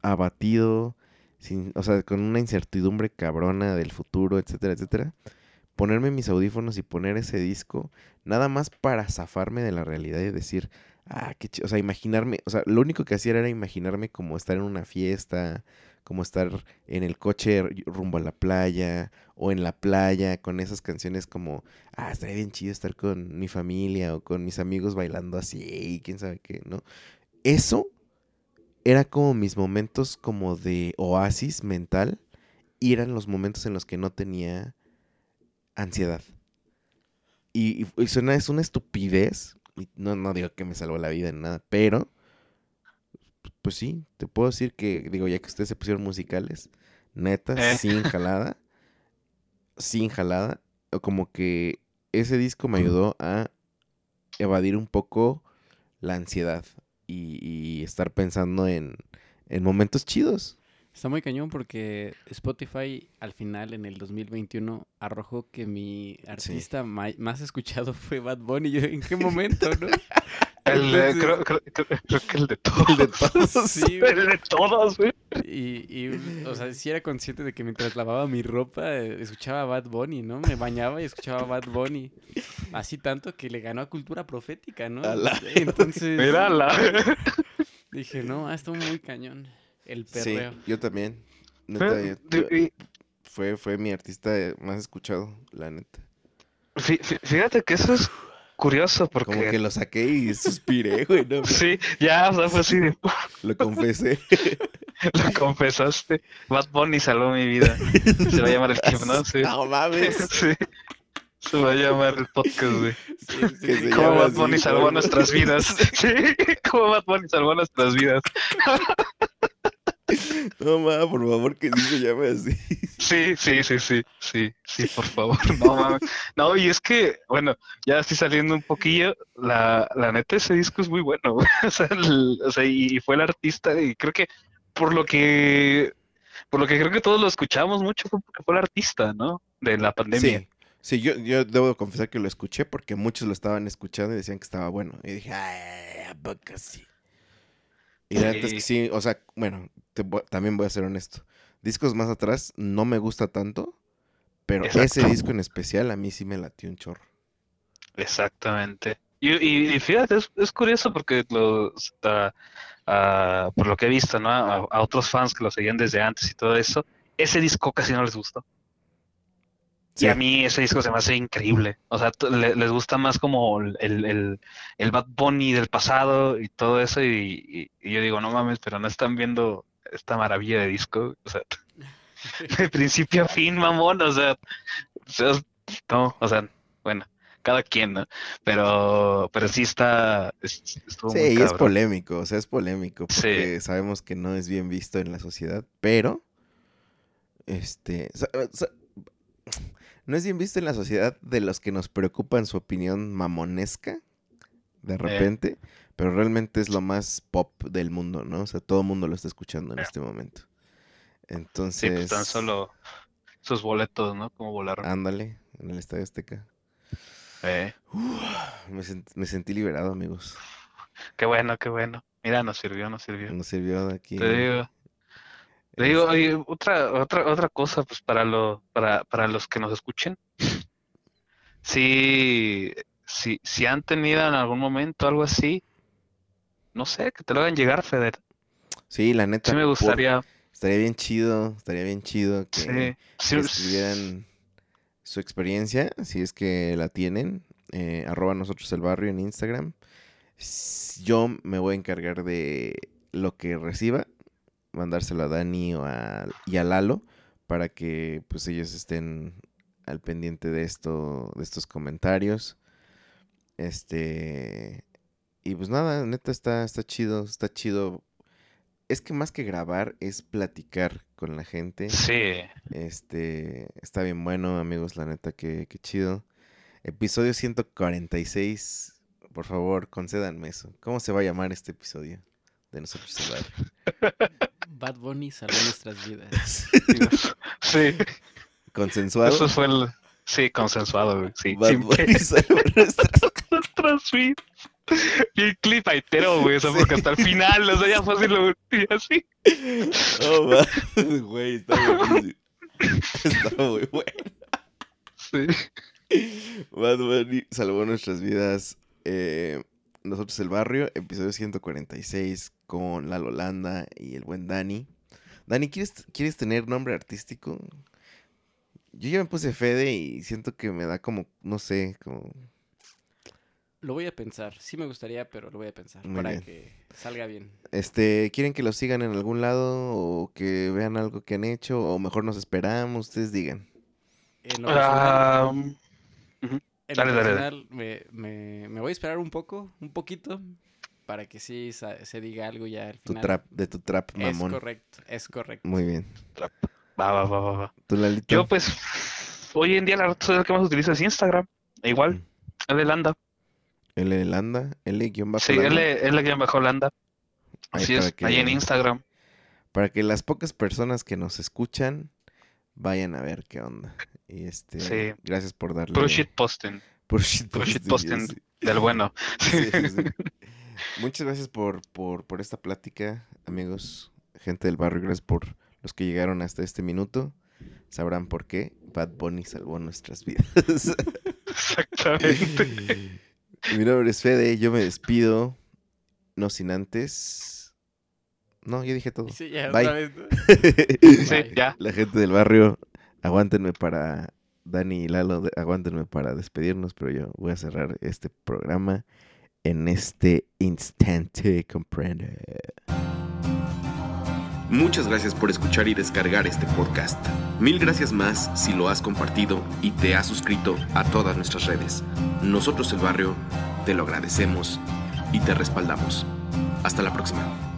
abatido, sin, o sea, con una incertidumbre cabrona del futuro, etcétera, etcétera, ponerme mis audífonos y poner ese disco, nada más para zafarme de la realidad y decir, ah, qué chido, o sea, imaginarme, o sea, lo único que hacía era imaginarme como estar en una fiesta, como estar en el coche rumbo a la playa o en la playa con esas canciones como, ah, estaría bien chido estar con mi familia o con mis amigos bailando así y quién sabe qué, ¿no? Eso era como mis momentos como de oasis mental y eran los momentos en los que no tenía ansiedad. Y- y suena, es una estupidez. No, no digo que me salvó la vida en nada, pero pues sí, te puedo decir que, digo, ya que ustedes se pusieron musicales, neta, Eh. sin jalada, sin jalada, o como que ese disco me ayudó a evadir un poco la ansiedad y, y estar pensando en, en momentos chidos. Está muy cañón porque Spotify al final en el 2021 arrojó que mi artista más escuchado fue Bad Bunny. Yo, ¿En qué momento, no? El de- Entonces- creo, creo- creo- creo que el de todos. El de todos. Sí. El de todos, güey. Y, y, o sea, sí era consciente de que mientras lavaba mi ropa, eh, escuchaba a Bad Bunny, ¿no? Me bañaba y escuchaba a Bad Bunny. Así tanto que le ganó a Cultura Profética, ¿no? Entonces Mírala. dije, no, ah, estuvo muy cañón. El Sí, perreo. yo también. Neta, yo- yo- Y- fue, fue mi artista más escuchado, la neta. fí- fí- Fíjate que eso es curioso porque... Como que lo saqué y suspiré, güey, no, Sí, ya, o sea, fue así de... lo confesé. Lo confesaste. Bad Bunny salvó mi vida. Se va a llamar el clip, ¿no? Sí. No mames. Sí. Se va a llamar el podcast, güey. Sí, sí, sí. llama Bad así, Bunny salvó nuestras vidas. Sí, cómo Bad Bunny salvó nuestras vidas. No mames, por favor, que sí se llame así. Sí, sí, sí, sí, sí, sí, por favor. No mames. No, y es que, bueno, ya estoy saliendo un poquillo. La, la neta, ese disco es muy bueno. O sea, el- o sea, y, y fue el artista, y creo que por lo que, por lo que creo que todos lo escuchamos mucho fue porque fue el artista, ¿no? De la pandemia. Sí, sí yo, yo debo confesar que lo escuché porque muchos lo estaban escuchando y decían que estaba bueno. Y dije, ay, ¿a poco sí? Y la neta es que sí, o sea, bueno, te también voy a ser honesto. Discos más atrás no me gusta tanto, pero ese disco en especial a mí sí me latió un chorro. Exactamente. Y, y- y fíjate, es, es curioso porque los, por lo que he visto, ¿no? A, a otros fans que lo seguían desde antes y todo eso, ese disco casi no les gustó. Sí. Y a mí ese disco se me hace increíble. O sea, le- les gusta más como el, el, el Bad Bunny del pasado y todo eso. Y, y- y yo digo, no mames, pero no están viendo esta maravilla de disco. O sea, de principio a fin, mamón. O sea, o sea, no, o sea, bueno, cada quien, ¿no? Pero, pero sí está, es- estuvo Sí, muy y es polémico, o sea, es polémico Sí. porque sabemos que no es bien visto en la sociedad, pero este sa- sa- no es bien visto en la sociedad de los que nos preocupan su opinión mamonesca de repente, pero realmente es lo más pop del mundo, ¿no? O sea, todo el mundo lo está escuchando en Eh. este momento. Sí, Entonces, pues tan solo esos boletos, ¿no? Como volaron. ándale en el Estadio Azteca. Eh, Me, sent- me sentí liberado, amigos. qué bueno, qué bueno. Mira, nos sirvió, nos sirvió. Nos sirvió aquí. Te digo. Te digo, oye, otra, otra, otra cosa, pues para lo, para, para los que nos escuchen. Si, si, si han tenido en algún momento algo así, no sé, que te lo hagan llegar, Feder. Sí, la neta. Sí me por- gustaría. Estaría bien chido, estaría bien chido que, Sí, escribieran su experiencia, si es que la tienen. eh, arroba nosotros el barrio en Instagram. Yo me voy a encargar de lo que reciba, mandárselo a Dani o a, y a Lalo para que pues ellos estén al pendiente de esto, de estos comentarios. Este y pues nada, neta está, está chido, está chido. Es que más que grabar es platicar con la gente. sí. Este, está bien bueno, amigos, la neta, que, que chido. Episodio 146, por favor, concédanme eso. ¿Cómo se va a llamar este episodio de nosotros barrio? Bad Bunny salvó nuestras vidas. Sí, Consensuado. eso fue el. Sí, consensuado, güey. Sí, Bad Bunny salvó nuestras- Nuestras vidas. Y el clip entero, güey, o sea, Sí. porque hasta el final, o sea, ya fue así, lo y así. Oh, güey, está buenísimo. Está muy bueno. Sí. Bad Bunny salvó nuestras vidas. Eh, nosotros el barrio, episodio 146 con la Lolanda y el buen Dani. Dani, ¿quieres, ¿quieres tener nombre artístico? Yo ya me puse Fede y siento que me da como, no sé, como... Lo voy a pensar. Sí me gustaría, pero lo voy a pensar Muy para bien. que salga bien. Este, ¿quieren que los sigan en algún lado o que vean algo que han hecho o mejor nos esperamos? Ustedes digan. En lo personal, en dale, dale, dale. me, me- me voy a esperar un poco, un poquito, para que sí se diga algo ya al Tu final. trap, de tu trap, Es mamón. correcto, es correcto. Muy bien. va, va, va, va, va. ¿Tú, Lalito? Yo, pues, hoy en día la red social que más utilizo es Instagram. E igual, el de Landa. L Landa, L guion bajo Sí, Landa. él es la que bajo Landa. Ahí Así es, que- ahí en Instagram. Para que las pocas personas que nos escuchan vayan a ver qué onda. Y este, Sí. gracias por darle. Puro shit posting, Puro shit puro shit posting, posting del bueno. sí. Sí, sí. Muchas gracias por, por, por esta plática, amigos, gente del barrio. Gracias por los que llegaron hasta este minuto. Sabrán por qué Bad Bunny salvó nuestras vidas. Exactamente. Mi nombre es Fede, yo me despido. No sin antes. No, yo dije todo. Sí, ya Bye. otra vez, ¿no? Sí, ya. La gente del barrio, aguántenme para Dani y Lalo, aguántenme para despedirnos, pero yo voy a cerrar este programa en este instante, comprende. Muchas gracias por escuchar y descargar este podcast. Mil gracias más si lo has compartido y te has suscrito a todas nuestras redes. Nosotros el barrio te lo agradecemos y te respaldamos. Hasta la próxima.